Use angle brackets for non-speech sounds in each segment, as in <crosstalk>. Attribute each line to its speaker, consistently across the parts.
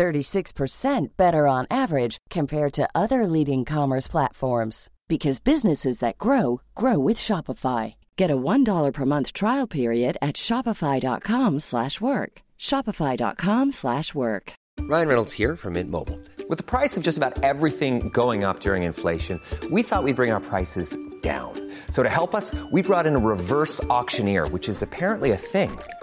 Speaker 1: 36% better on average compared to other leading commerce platforms because businesses that grow grow with Shopify. Get a $1 per month trial period at shopify.com/work. shopify.com/work.
Speaker 2: Ryan Reynolds here from Mint Mobile. With the price of just about everything going up during inflation, we thought we'd bring our prices down. So to help us, we brought in a reverse auctioneer, which is apparently a thing.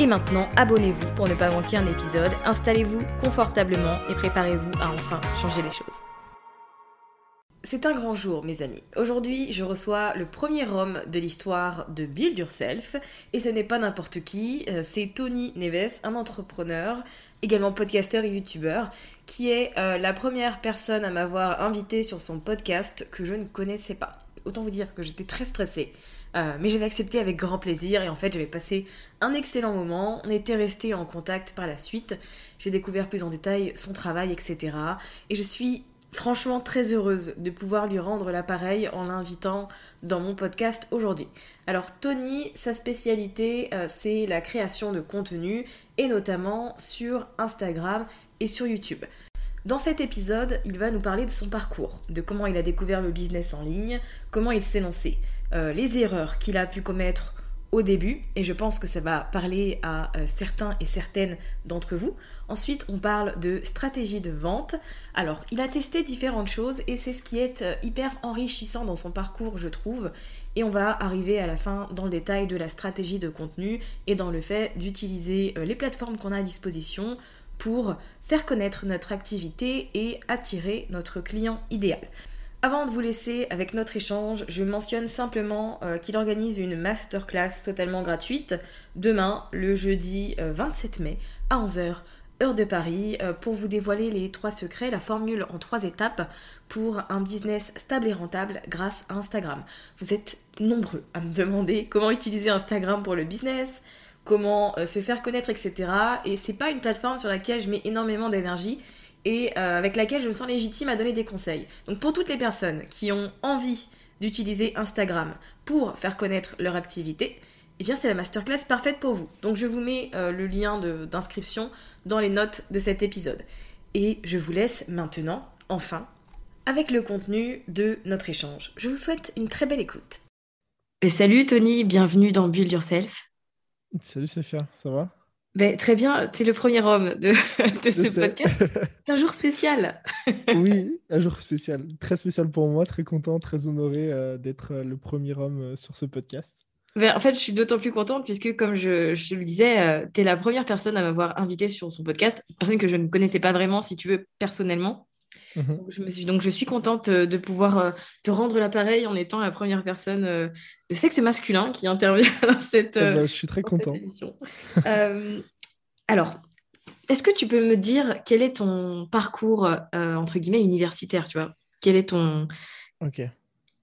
Speaker 3: Et maintenant, abonnez-vous pour ne pas manquer un épisode, installez-vous confortablement et préparez-vous à enfin changer les choses. C'est un grand jour, mes amis. Aujourd'hui, je reçois le premier homme de l'histoire de Build Yourself. Et ce n'est pas n'importe qui, euh, c'est Tony Neves, un entrepreneur, également podcasteur et youtubeur, qui est euh, la première personne à m'avoir invité sur son podcast que je ne connaissais pas. Autant vous dire que j'étais très stressée. Euh, mais j'avais accepté avec grand plaisir et en fait j'avais passé un excellent moment. On était resté en contact par la suite. J'ai découvert plus en détail son travail, etc. Et je suis franchement très heureuse de pouvoir lui rendre l'appareil en l'invitant dans mon podcast aujourd'hui. Alors Tony, sa spécialité, euh, c'est la création de contenu et notamment sur Instagram et sur YouTube. Dans cet épisode, il va nous parler de son parcours, de comment il a découvert le business en ligne, comment il s'est lancé, euh, les erreurs qu'il a pu commettre au début, et je pense que ça va parler à euh, certains et certaines d'entre vous. Ensuite, on parle de stratégie de vente. Alors, il a testé différentes choses et c'est ce qui est euh, hyper enrichissant dans son parcours, je trouve. Et on va arriver à la fin dans le détail de la stratégie de contenu et dans le fait d'utiliser les plateformes qu'on a à disposition pour faire connaître notre activité et attirer notre client idéal. Avant de vous laisser avec notre échange, je mentionne simplement euh, qu'il organise une masterclass totalement gratuite demain, le jeudi euh, 27 mai, à 11h, heure de Paris, euh, pour vous dévoiler les trois secrets, la formule en trois étapes pour un business stable et rentable grâce à Instagram. Vous êtes nombreux à me demander comment utiliser Instagram pour le business, comment euh, se faire connaître, etc. Et c'est pas une plateforme sur laquelle je mets énormément d'énergie et euh, avec laquelle je me sens légitime à donner des conseils. Donc pour toutes les personnes qui ont envie d'utiliser Instagram pour faire connaître leur activité, eh bien c'est la masterclass parfaite pour vous. Donc je vous mets euh, le lien d'inscription dans les notes de cet épisode. Et je vous laisse maintenant, enfin, avec le contenu de notre échange. Je vous souhaite une très belle écoute. Et salut Tony, bienvenue dans Build Yourself.
Speaker 4: Salut Sophia, ça va?
Speaker 3: Ben, très bien, tu es le premier homme de, <laughs> ce
Speaker 4: sais.
Speaker 3: podcast. C'est un jour spécial. <laughs>
Speaker 4: Oui, un jour spécial. Très spécial pour moi, très content, très honoré euh, d'être euh, le premier homme euh, sur ce podcast.
Speaker 3: Ben, en fait, je suis d'autant plus contente puisque, comme je, je le disais, tu es la première personne à m'avoir invité sur son podcast. Personne que je ne connaissais pas vraiment, si tu veux, personnellement.
Speaker 4: Mhm.
Speaker 3: Donc, je, me suis, donc, je suis contente euh, de pouvoir euh, te rendre l'appareil en étant la première personne euh, de sexe masculin qui intervient <laughs> dans cette,
Speaker 4: Eh ben, je suis très content.
Speaker 3: Euh, alors, est-ce que tu peux me dire quel est ton parcours, euh, entre guillemets, universitaire, tu vois? Quel est ton...
Speaker 4: Ok.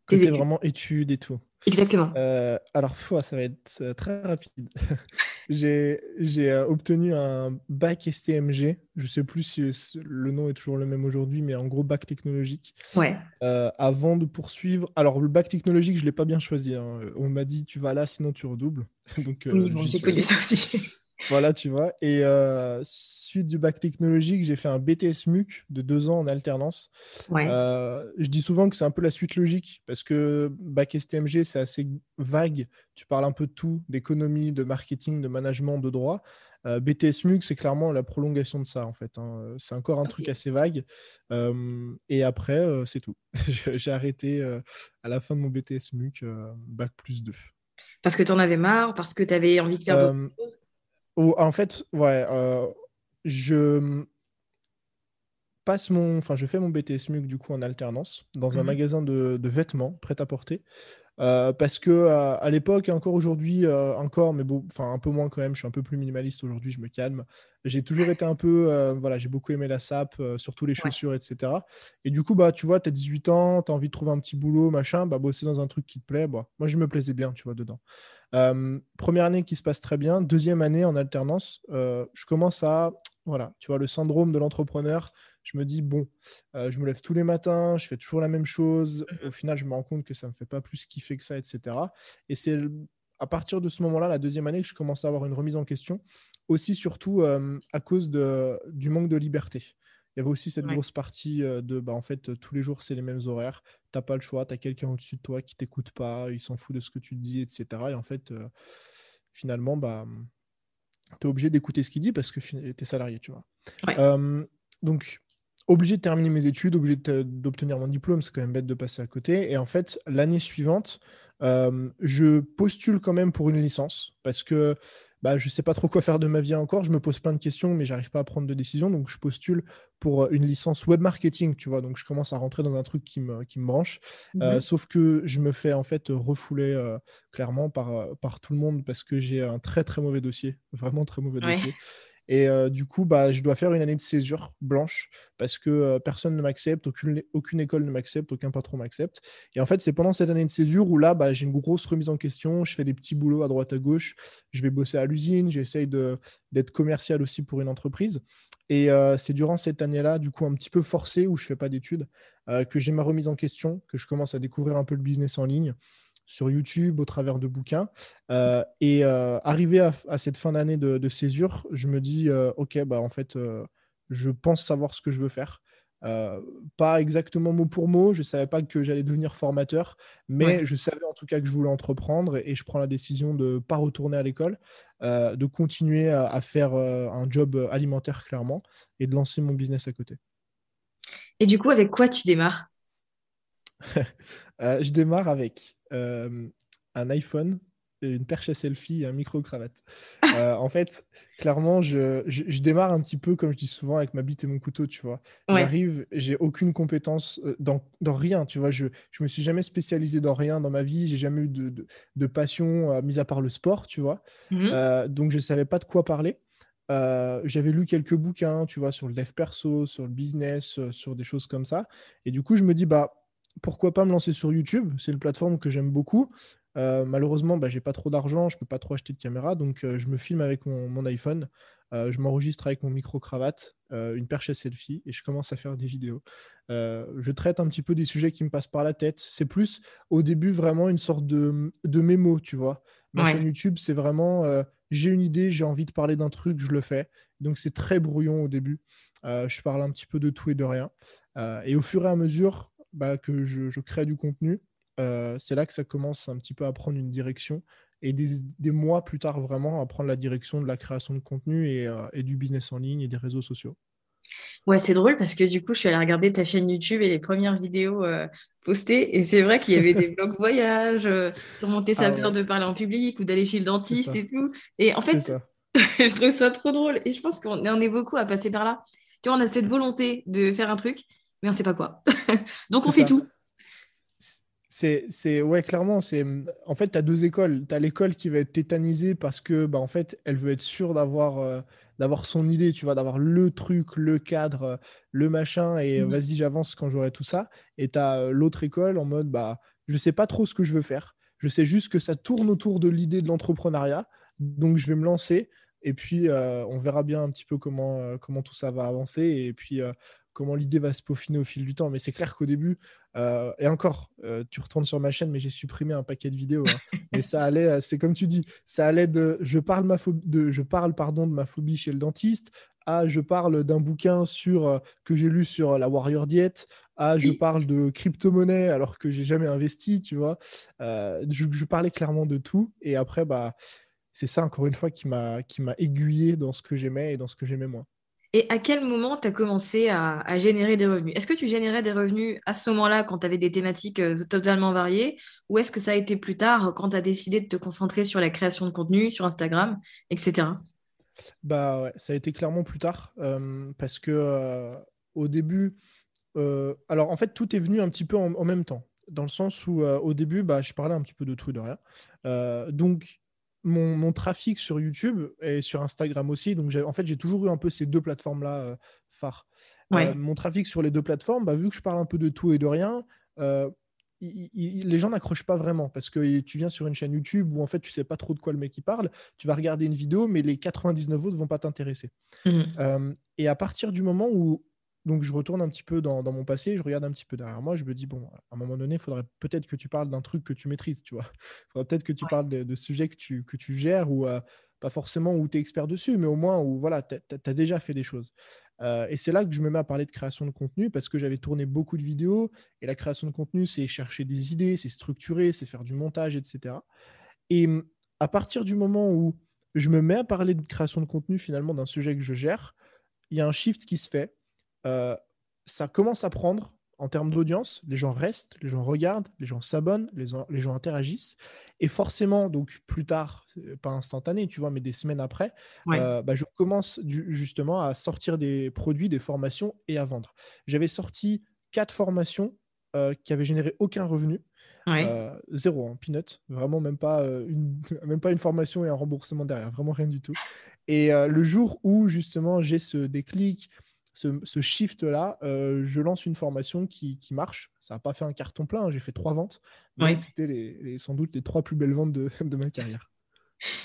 Speaker 4: C'était vraiment études et tout.
Speaker 3: Exactement.
Speaker 4: Euh, alors, ça va être euh, très rapide. <laughs> j'ai euh, obtenu un bac STMG. Je ne sais plus si le nom est toujours le même aujourd'hui, mais en gros, bac technologique.
Speaker 3: Ouais.
Speaker 4: avant de poursuivre. Alors, le bac technologique, je ne l'ai pas bien choisi. Hein. On m'a dit, tu vas là, sinon tu redoubles. <laughs>
Speaker 3: Donc, oui, bon, j'ai connu ça aussi. <laughs>
Speaker 4: Voilà, tu vois. Et euh, suite du bac technologique, j'ai fait un BTS MUC de deux ans en alternance. Euh, je dis souvent que c'est un peu la suite logique parce que bac STMG, c'est assez vague. Tu parles un peu de tout, d'économie, de marketing, de management, de droit. Euh, BTS MUC, c'est clairement la prolongation de ça, en fait. Hein. C'est encore un truc assez vague. et après, c'est tout. <laughs> j'ai arrêté à la fin de mon BTS MUC, bac plus 2.
Speaker 3: Parce que tu en avais marre, parce que tu avais envie de faire d'autres choses?
Speaker 4: En fait, ouais, euh, je passe mon, enfin, je fais mon BTS MUC du coup en alternance dans un mmh magasin de, de vêtements prêt à porter. Euh, parce que à, l'époque, et encore aujourd'hui, euh, encore, mais bon, enfin un peu moins quand même, je suis un peu plus minimaliste aujourd'hui, je me calme. J'ai toujours été un peu, euh, voilà, j'ai beaucoup aimé la SAP, surtout les chaussures, etc. Et du coup, bah, tu vois, tu as 18 ans, tu as envie de trouver un petit boulot, machin, bah, bosser dans un truc qui te plaît, bah, moi, je me plaisais bien, tu vois, dedans. première année qui se passe très bien, deuxième année en alternance, je commence à, voilà, tu vois, le syndrome de l'entrepreneur je me dis, bon, euh, je me lève tous les matins, je fais toujours la même chose. Au final, je me rends compte que ça ne me fait pas plus kiffer que ça, etc. Et c'est à partir de ce moment-là, la deuxième année, que je commence à avoir une remise en question. Aussi, surtout euh, à cause de, du manque de liberté. Il y avait aussi cette grosse partie euh, de, bah, en fait, tous les jours, c'est les mêmes horaires. Tu n'as pas le choix, tu as quelqu'un au-dessus de toi qui t'écoute pas, il s'en fout de ce que tu dis, etc. Et en fait, finalement, bah, tu es obligé d'écouter ce qu'il dit parce que tu es salarié, tu vois. donc, obligé de terminer mes études, obligé d'obtenir mon diplôme, c'est quand même bête de passer à côté. Et en fait, l'année suivante, euh, je postule quand même pour une licence parce que bah, je ne sais pas trop quoi faire de ma vie encore. Je me pose plein de questions, mais j'arrive pas à prendre de décision. Donc, je postule pour une licence web marketing, tu vois. Donc, je commence à rentrer dans un truc qui me, qui me branche. Euh, sauf que je me fais en fait refouler euh, clairement par, par tout le monde parce que j'ai un très, très mauvais dossier. Vraiment très mauvais dossier. Et euh, du coup, bah, je dois faire une année de césure blanche parce que euh, personne ne m'accepte, aucune, aucune école ne m'accepte, aucun patron m'accepte. Et en fait, c'est pendant cette année de césure où là, bah, j'ai une grosse remise en question. Je fais des petits boulots à droite à gauche. Je vais bosser à l'usine. J'essaye d'être commercial aussi pour une entreprise. Et euh, c'est durant cette année-là, du coup, un petit peu forcé où je fais pas d'études, que j'ai ma remise en question, que je commence à découvrir un peu le business en ligne sur YouTube au travers de bouquins. Euh, et euh, arrivé à, cette fin d'année de, césure, je me dis, euh, OK, bah, en fait, je pense savoir ce que je veux faire. pas exactement mot pour mot, je ne savais pas que j'allais devenir formateur, mais je savais en tout cas que je voulais entreprendre et je prends la décision de ne pas retourner à l'école, de continuer à, faire un job alimentaire clairement et de lancer mon business à côté.
Speaker 3: Et du coup, avec quoi tu démarres? <laughs>
Speaker 4: Je démarre avec euh, un iPhone, une perche à selfie et un micro-cravate. Euh, <laughs> en fait, clairement, je, je, démarre un petit peu, comme je dis souvent, avec ma bite et mon couteau, tu vois. J'arrive, j'ai aucune compétence euh, dans, dans, rien, tu vois. Je, je me suis jamais spécialisé dans rien dans ma vie, j'ai jamais eu de, de, passion, mis à part le sport, tu vois. Mhm. donc, je savais pas de quoi parler. j'avais lu quelques bouquins, tu vois, sur le dev perso, sur le business, sur des choses comme ça. Et du coup, je me dis, bah, pourquoi pas me lancer sur YouTube? C'est une plateforme que j'aime beaucoup. Euh, malheureusement, bah, j'ai pas trop d'argent, je peux pas trop acheter de caméra, donc euh, je me filme avec mon, iPhone, euh, je m'enregistre avec mon micro-cravate, une perche à selfie, et je commence à faire des vidéos. je traite un petit peu des sujets qui me passent par la tête. C'est plus au début vraiment une sorte de, de mémo, tu vois. Ma chaîne YouTube, c'est vraiment j'ai une idée, j'ai envie de parler d'un truc, je le fais. Donc c'est très brouillon au début. je parle un petit peu de tout et de rien. et au fur et à mesure, bah, que je, crée du contenu, euh, c'est là que ça commence un petit peu à prendre une direction et des, mois plus tard vraiment à prendre la direction de la création de contenu et, euh, du business en ligne et des réseaux sociaux.
Speaker 3: Ouais, c'est drôle parce que du coup, je suis allée regarder ta chaîne YouTube et les premières vidéos euh, postées. Et c'est vrai qu'il y avait des <laughs> vlogs voyages, surmonter sa ah peur de parler en public ou d'aller chez le dentiste et tout. Et en fait, <laughs> je trouve ça trop drôle. Et je pense qu'on en est beaucoup à passer par là. Tu vois, on a cette volonté de faire un truc mais on ne sait pas quoi. <laughs> Donc on fait tout.
Speaker 4: C'est, ouais, clairement, c'est en fait, tu as deux écoles. Tu as l'école qui va être tétanisée parce que, bah, en fait, elle veut être sûre d'avoir, euh, d'avoir son idée, tu vois, d'avoir le truc, le cadre, le machin, et
Speaker 3: Mhm.
Speaker 4: vas-y, j'avance quand j'aurai tout ça. Et tu as l'autre école en mode, bah, je sais pas trop ce que je veux faire. Je sais juste que ça tourne autour de l'idée de l'entrepreneuriat. Donc, je vais me lancer. Et puis, euh, on verra bien un petit peu comment, euh, comment tout ça va avancer. Et puis, euh, comment l'idée va se peaufiner au fil du temps. Mais c'est clair qu'au début, euh, et encore, euh, tu retournes sur ma chaîne, mais j'ai supprimé un paquet de vidéos. hein. <laughs> mais ça allait, euh, c'est comme tu dis, ça allait de je parle, ma de, je parle pardon, de ma phobie chez le dentiste à je parle d'un bouquin sur, euh, que j'ai lu sur la Warrior Diet à je parle de crypto-monnaie alors que j'ai jamais investi, tu vois. Je, je parlais clairement de tout. Et après, bah, c'est ça, encore une fois, qui m'a qui m'a aiguillé dans ce que j'aimais et dans ce que j'aimais moins.
Speaker 3: Et à quel moment tu as commencé à, générer des revenus? Est-ce que tu générais des revenus à ce moment-là quand tu avais des thématiques euh, totalement variées? Ou est-ce que ça a été plus tard quand tu as décidé de te concentrer sur la création de contenu, sur Instagram, etc.
Speaker 4: Bah ouais, ça a été clairement plus tard euh, parce que euh, au début, alors en fait tout est venu un petit peu en, en même temps, dans le sens où au début, bah, je parlais un petit peu de tout et de rien. Donc mon, mon trafic sur YouTube et sur Instagram aussi, donc en fait j'ai toujours eu un peu ces deux plateformes-là euh, phares.
Speaker 3: Ouais.
Speaker 4: Euh, mon trafic sur les deux plateformes, bah, vu que je parle un peu de tout et de rien, euh, il- il- les gens n'accrochent pas vraiment parce que tu viens sur une chaîne YouTube où en fait tu sais pas trop de quoi le mec il parle, tu vas regarder une vidéo, mais les 99 autres vont pas t'intéresser. Euh, et à partir du moment où donc je retourne un petit peu dans, dans mon passé, je regarde un petit peu derrière moi, je me dis, bon, à un moment donné, il faudrait peut-être que tu parles d'un truc que tu maîtrises, tu vois. Il <laughs> faudrait peut-être que tu parles de, de sujets que tu, que tu gères ou euh, pas forcément où tu es expert dessus, mais au moins où voilà, tu as, déjà fait des choses. Euh, et c'est là que je me mets à parler de création de contenu parce que j'avais tourné beaucoup de vidéos et la création de contenu, c'est chercher des idées, c'est structurer, c'est faire du montage, etc. Et hum, à partir du moment où je me mets à parler de création de contenu finalement d'un sujet que je gère, il y a un shift qui se fait. Euh, ça commence à prendre en termes d'audience. Les gens restent, les gens regardent, les gens s'abonnent, les, gens- les gens interagissent. Et forcément, donc plus tard, pas instantané, tu vois, mais des semaines après,
Speaker 3: Ouais.
Speaker 4: euh, bah, je commence du- justement à sortir des produits, des formations et à vendre. J'avais sorti quatre formations euh, qui avaient généré aucun revenu.
Speaker 3: Ouais.
Speaker 4: Euh, zéro, hein, peanut. Vraiment, même pas, euh, une, <laughs> même pas une formation et un remboursement derrière. Vraiment rien du tout. Et euh, le jour où, justement, j'ai ce déclic, ce, ce shift-là, euh, je lance une formation qui, qui marche. Ça n'a pas fait un carton plein. hein, J'ai fait trois ventes. Mais
Speaker 3: Ouais.
Speaker 4: c'était les, les- sans doute les trois plus belles ventes de, <laughs> de ma carrière.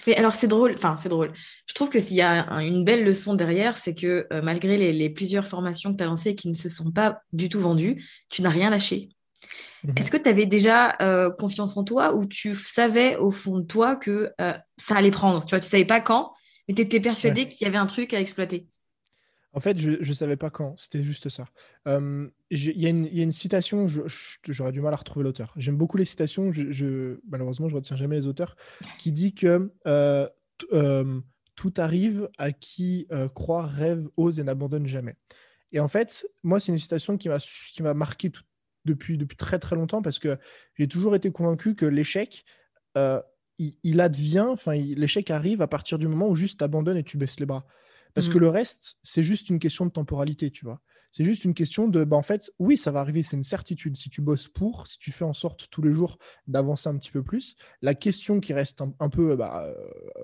Speaker 3: Mais alors, c'est drôle, enfin, c'est drôle. Je trouve que s'il y a un- une belle leçon derrière, c'est que euh, malgré les, les plusieurs formations que tu as lancées qui ne se sont pas du tout vendues, tu n'as rien lâché.
Speaker 4: Mhm.
Speaker 3: Est-ce que tu avais déjà euh, confiance en toi ou tu savais au fond de toi que euh, ça allait prendre? Tu vois, tu savais pas quand, mais tu étais persuadé qu'il y avait un truc à exploiter.
Speaker 4: En fait, je ne savais pas quand, c'était juste ça. Euh, Il y, a une- citation, j'aurais du mal à retrouver l'auteur. J'aime beaucoup les citations, malheureusement, je ne retiens jamais les auteurs, qui dit que euh, euh, tout arrive à qui croit, rêve, ose et n'abandonne jamais. Et en fait, moi, c'est une citation qui m'a marqué depuis, depuis très très longtemps parce que j'ai toujours été convaincu que l'échec, il, advient, enfin, l'échec arrive à partir du moment où juste tu abandonnes et tu baisses les bras. Parce
Speaker 3: Mhm.
Speaker 4: que le reste, c'est juste une question de temporalité, tu vois. C'est juste une question de, bah, en fait, oui, ça va arriver, c'est une certitude. Si tu bosses pour, si tu fais en sorte tous les jours d'avancer un petit peu plus, la question qui reste un, un peu bah, euh,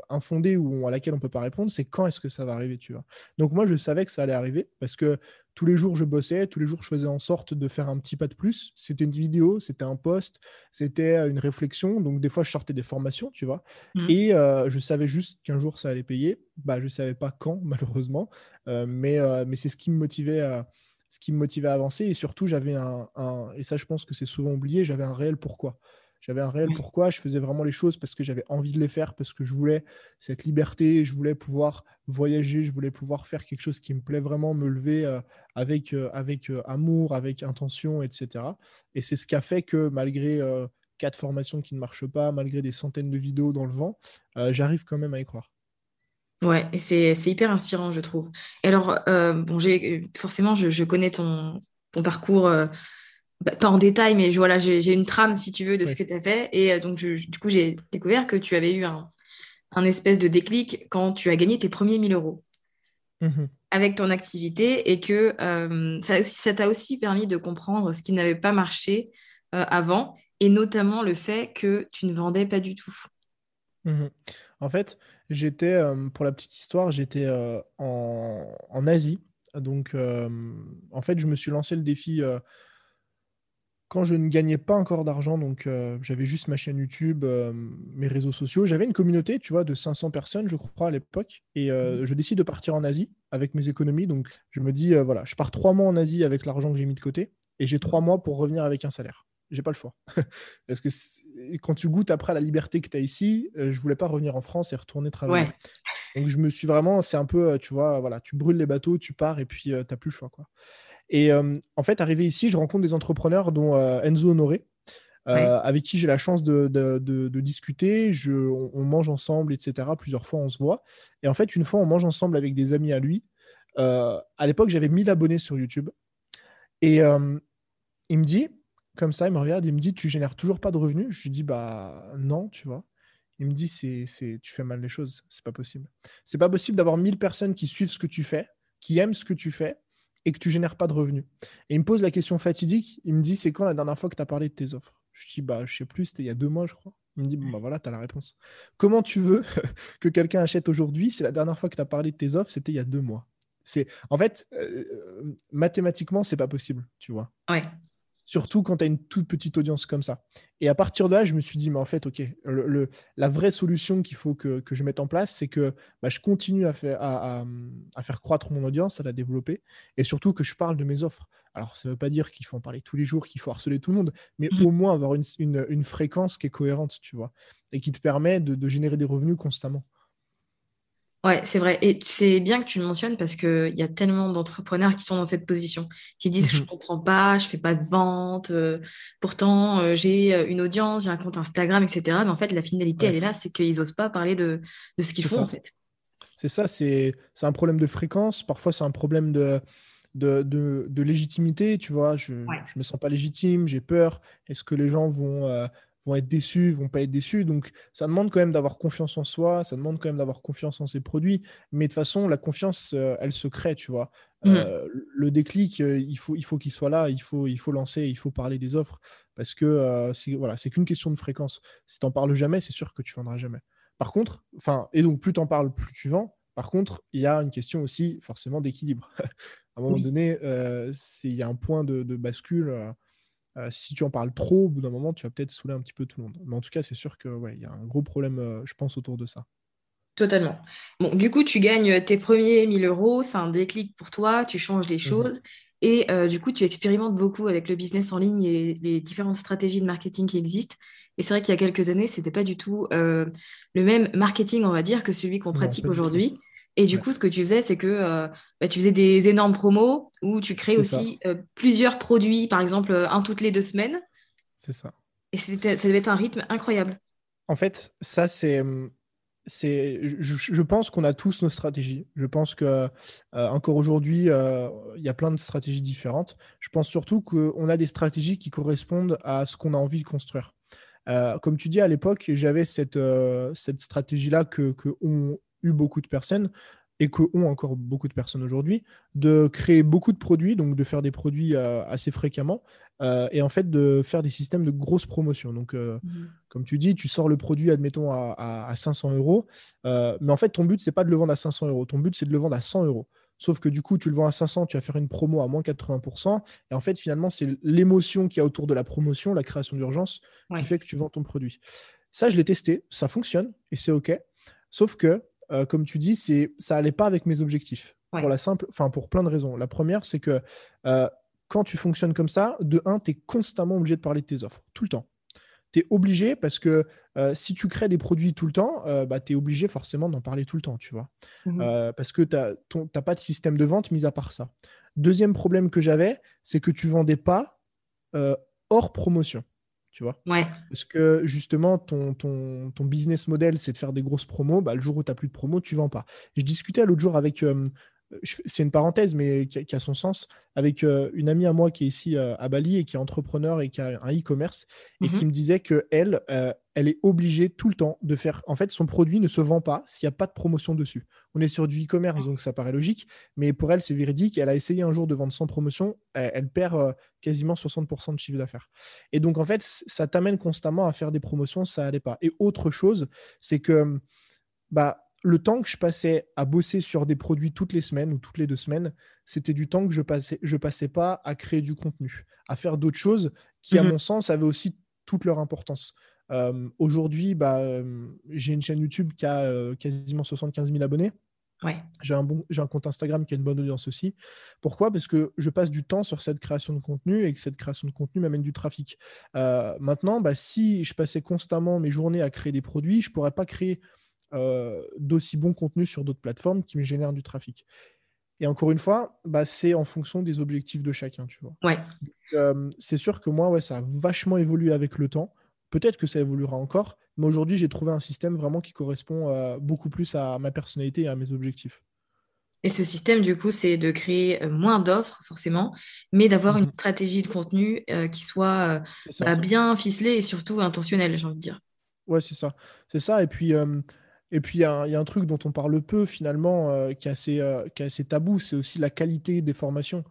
Speaker 4: infondée ou à laquelle on peut pas répondre, c'est quand est-ce que ça va arriver, tu vois. Donc moi, je savais que ça allait arriver parce que tous les jours, je bossais, tous les jours, je faisais en sorte de faire un petit pas de plus. C'était une vidéo, c'était un post, c'était euh, une réflexion. Donc des fois, je sortais des formations, tu vois.
Speaker 3: Mhm.
Speaker 4: Et euh, je savais juste qu'un jour, ça allait payer. Bah, je savais pas quand, <laughs> malheureusement. Euh, mais euh, mais c'est ce qui me motivait à, ce qui me motivait à avancer. Et surtout, j'avais un, un- et ça, je pense que c'est souvent oublié, j'avais un réel pourquoi. J'avais un réel
Speaker 3: Oui.
Speaker 4: pourquoi. Je faisais vraiment les choses parce que j'avais envie de les faire, parce que je voulais cette liberté, je voulais pouvoir voyager, je voulais pouvoir faire quelque chose qui me plaît vraiment, me lever euh, avec, euh, avec euh, amour, avec intention, etc. Et c'est ce qui a fait que malgré quatre formations qui ne marchent pas, malgré des centaines de vidéos dans le vent, j'arrive quand même à y croire.
Speaker 3: Ouais, c'est hyper inspirant, je trouve. Et alors, euh, bon, forcément, je, je connais ton, ton parcours, euh, bah, pas en détail, mais je- voilà, j'ai une trame, si tu veux, de ce que tu as fait. Et euh, donc, je- du coup, j'ai découvert que tu avais eu un, un espèce de déclic quand tu as gagné tes premiers 1000 euros
Speaker 4: Mhm.
Speaker 3: avec ton activité et que euh, ça t'a aussi permis de comprendre ce qui n'avait pas marché euh, avant, et notamment le fait que tu ne vendais pas du tout.
Speaker 4: Mhm. En fait, J'étais, pour la petite histoire, j'étais en, en Asie. Donc, en fait, je me suis lancé le défi quand je ne gagnais pas encore d'argent. Donc, euh, j'avais juste ma chaîne YouTube, euh, mes réseaux sociaux. J'avais une communauté, tu vois, de 500 personnes, je crois, à l'époque. Et euh, je décide de partir en Asie avec mes économies. Donc, je me dis, voilà, je pars trois mois en Asie avec l'argent que j'ai mis de côté. Et j'ai trois mois pour revenir avec un salaire. J'ai pas le choix. <laughs> Parce que quand tu goûtes après à la liberté que tu as ici, je voulais pas revenir en France et retourner travailler.
Speaker 3: Ouais.
Speaker 4: Donc je me suis vraiment, c'est un peu, tu vois, voilà, tu brûles les bateaux, tu pars et puis tu n'as plus le choix. Quoi. Et euh, en fait, arrivé ici, je rencontre des entrepreneurs, dont euh, Enzo Honoré, euh, avec qui j'ai la chance de, de- de- de discuter. Je, on, on mange ensemble, etc. Plusieurs fois, on se voit. Et en fait, une fois, on mange ensemble avec des amis à lui. Euh, à l'époque, j'avais 1000 abonnés sur YouTube. Et euh, il me dit, comme ça, il me regarde, il me dit, tu génères toujours pas de revenus? Je lui dis, bah non, tu vois. Il me dit, c'est, c'est, tu fais mal les choses, c'est pas possible. C'est pas possible d'avoir 1000 personnes qui suivent ce que tu fais, qui aiment ce que tu fais et que tu génères pas de revenus. Et il me pose la question fatidique, il me dit, c'est quand la dernière fois que tu as parlé de tes offres? Je dis, bah je sais plus, c'était il y a deux mois, je crois. Il me dit, bon, bah voilà, tu as la réponse. Comment tu veux <laughs> que quelqu'un achète aujourd'hui C'est la dernière fois que tu as parlé de tes offres, c'était il y a deux mois? C'est, en fait, euh, mathématiquement, c'est pas possible, tu vois.
Speaker 3: Ouais.
Speaker 4: Surtout quand tu as une toute petite audience comme ça. Et à partir de là, je me suis dit, mais en fait, OK, le, le- la vraie solution qu'il faut que, que je mette en place, c'est que bah, je continue à faire, à, à- à faire croître mon audience, à la développer, et surtout que je parle de mes offres. Alors, ça ne veut pas dire qu'il faut en parler tous les jours, qu'il faut harceler tout le monde, mais
Speaker 3: Mhm.
Speaker 4: au moins avoir une, une- une fréquence qui est cohérente, tu vois, et qui te permet de, de générer des revenus constamment.
Speaker 3: Ouais, c'est vrai. Et c'est bien que tu le mentionnes parce qu'il y a tellement d'entrepreneurs qui sont dans cette position, qui disent je
Speaker 4: Mhm.
Speaker 3: comprends pas, je fais pas de vente, euh, pourtant euh, j'ai euh, une audience, j'ai un compte Instagram, etc. Mais en fait, la finalité,
Speaker 4: Ouais.
Speaker 3: elle est là, c'est qu'ils osent pas parler de, de ce qu'ils font,
Speaker 4: ça.
Speaker 3: en fait.
Speaker 4: C'est ça, c'est un problème de fréquence. Parfois, c'est un problème de, de, de- de légitimité. Tu vois, je
Speaker 3: Ouais.
Speaker 4: je me sens pas légitime, j'ai peur. Est-ce que les gens vont, euh, vont être déçus, vont pas être déçus? Donc, ça demande quand même d'avoir confiance en soi, ça demande quand même d'avoir confiance en ses produits. Mais de toute façon, la confiance, euh, elle se crée, tu vois.
Speaker 3: Mhm.
Speaker 4: Euh, le déclic, euh, il faut, il faut qu'il soit là, il faut, il faut lancer, il faut parler des offres. Parce que c'est voilà, c'est qu'une question de fréquence. Si tu n'en parles jamais, c'est sûr que tu vendras jamais. Par contre, enfin, et donc plus tu en parles, plus tu vends. Par contre, il y a une question aussi forcément d'équilibre. <laughs> à un moment
Speaker 3: Oui.
Speaker 4: donné, c'est- il y a un point de, de bascule. Euh, si tu en parles trop, au bout d'un moment, tu vas peut-être saouler un petit peu tout le monde. Mais en tout cas, c'est sûr que ouais, y a un gros problème, euh, je pense, autour de ça.
Speaker 3: Totalement. Bon, du coup, tu gagnes tes premiers 1000 euros, c'est un déclic pour toi, tu changes des choses et euh, du coup, tu expérimentes beaucoup avec le business en ligne et les différentes stratégies de marketing qui existent. Et c'est vrai qu'il y a quelques années, c'était pas du tout le même marketing, on va dire, que celui qu'on pratique aujourd'hui. Et du
Speaker 4: Ouais.
Speaker 3: coup, ce que tu faisais, c'est que euh, bah, tu faisais des énormes promos où tu créais aussi euh, plusieurs produits, par exemple, euh, un toutes les deux semaines.
Speaker 4: C'est ça.
Speaker 3: Et ça devait être un rythme incroyable.
Speaker 4: En fait, ça, c'est. c'est je, je pense qu'on a tous nos stratégies. Je pense que euh, encore aujourd'hui, il y a plein de stratégies différentes. Je pense surtout qu'on a des stratégies qui correspondent à ce qu'on a envie de construire. Euh, comme tu dis, à l'époque, j'avais cette, euh, cette stratégie-là que, que eu beaucoup de personnes et que ont encore beaucoup de personnes aujourd'hui, de créer beaucoup de produits, donc de faire des produits euh, assez fréquemment, euh, et en fait de faire des systèmes de grosses promotions. Donc, euh, comme tu dis, tu sors le produit, admettons, à, à- à 500 euros, mais en fait, ton but, c'est pas de le vendre à 500 euros, ton but, c'est de le vendre à 100 euros. Sauf que du coup, tu le vends à 500, tu vas faire une promo à moins 80%, et en fait, finalement, c'est l'émotion qu'il y a autour de la promotion, la création d'urgence,
Speaker 3: Ouais.
Speaker 4: qui fait que tu vends ton produit. Ça, je l'ai testé, ça fonctionne, et c'est OK. Sauf que, euh, comme tu dis, c'est, ça allait pas avec mes objectifs.
Speaker 3: Ouais.
Speaker 4: Pour la simple, enfin, pour plein de raisons. La première, c'est que euh, quand tu fonctionnes comme ça, de un, tu es constamment obligé de parler de tes offres, tout le temps. Tu es obligé parce que euh, si tu crées des produits tout le temps, bah, tu es obligé forcément d'en parler tout le temps, tu vois. Euh, parce que tu n'as pas de système de vente mis à part ça. Deuxième problème que j'avais, c'est que tu vendais pas hors promotion, tu vois.
Speaker 3: Ouais.
Speaker 4: Parce que justement, ton, ton, ton business model, c'est de faire des grosses promos. Bah, le jour où tu n'as plus de promo, tu vends pas. Je discutais l'autre jour avec, euh, c'est une parenthèse, mais qui a, qui a son sens, avec euh, une amie à moi qui est ici euh, à Bali et qui est entrepreneur et qui a un e-commerce et
Speaker 3: Mhm.
Speaker 4: qui me disait que elle, euh, elle est obligée tout le temps de faire. En fait, son produit ne se vend pas s'il n'y a pas de promotion dessus. On est sur du e-commerce, donc ça paraît logique, mais pour elle, c'est véridique. Elle a essayé un jour de vendre sans promotion, elle, elle perd quasiment 60% de chiffre d'affaires. Et donc, en fait, ça t'amène constamment à faire des promotions, ça allait pas. Et autre chose, c'est que bah, le temps que je passais à bosser sur des produits toutes les semaines ou toutes les deux semaines, c'était du temps que je passais, je passais pas à créer du contenu, à faire d'autres choses qui, à mhm. mon sens, avaient aussi toute leur importance. Euh, aujourd'hui, bah, euh, j'ai une chaîne YouTube qui a euh, quasiment 75 000 abonnés.
Speaker 3: Ouais.
Speaker 4: J'ai un, bon, j'ai un compte Instagram qui a une bonne audience aussi. Pourquoi? Parce que je passe du temps sur cette création de contenu et que cette création de contenu m'amène du trafic. maintenant, bah, si je passais constamment mes journées à créer des produits, je ne pourrais pas créer d'aussi bons contenus sur d'autres plateformes qui me génèrent du trafic. Et encore une fois, bah, c'est en fonction des objectifs de chacun, tu vois.
Speaker 3: Ouais.
Speaker 4: c'est sûr que moi, ouais, ça a vachement évolué avec le temps. Peut-être que ça évoluera encore, mais aujourd'hui, j'ai trouvé un système vraiment qui correspond euh, beaucoup plus à ma personnalité et à mes objectifs.
Speaker 3: Et ce système, du coup, c'est de créer euh, moins d'offres, forcément, mais d'avoir une mhm. stratégie de contenu euh, qui soit bah, bien ficelée et surtout intentionnelle, j'ai envie de dire.
Speaker 4: Ouais, c'est ça. C'est ça. Et puis, et puis il y, a un truc dont on parle peu, finalement, qui, est assez, qui est assez tabou, c'est aussi la qualité des formations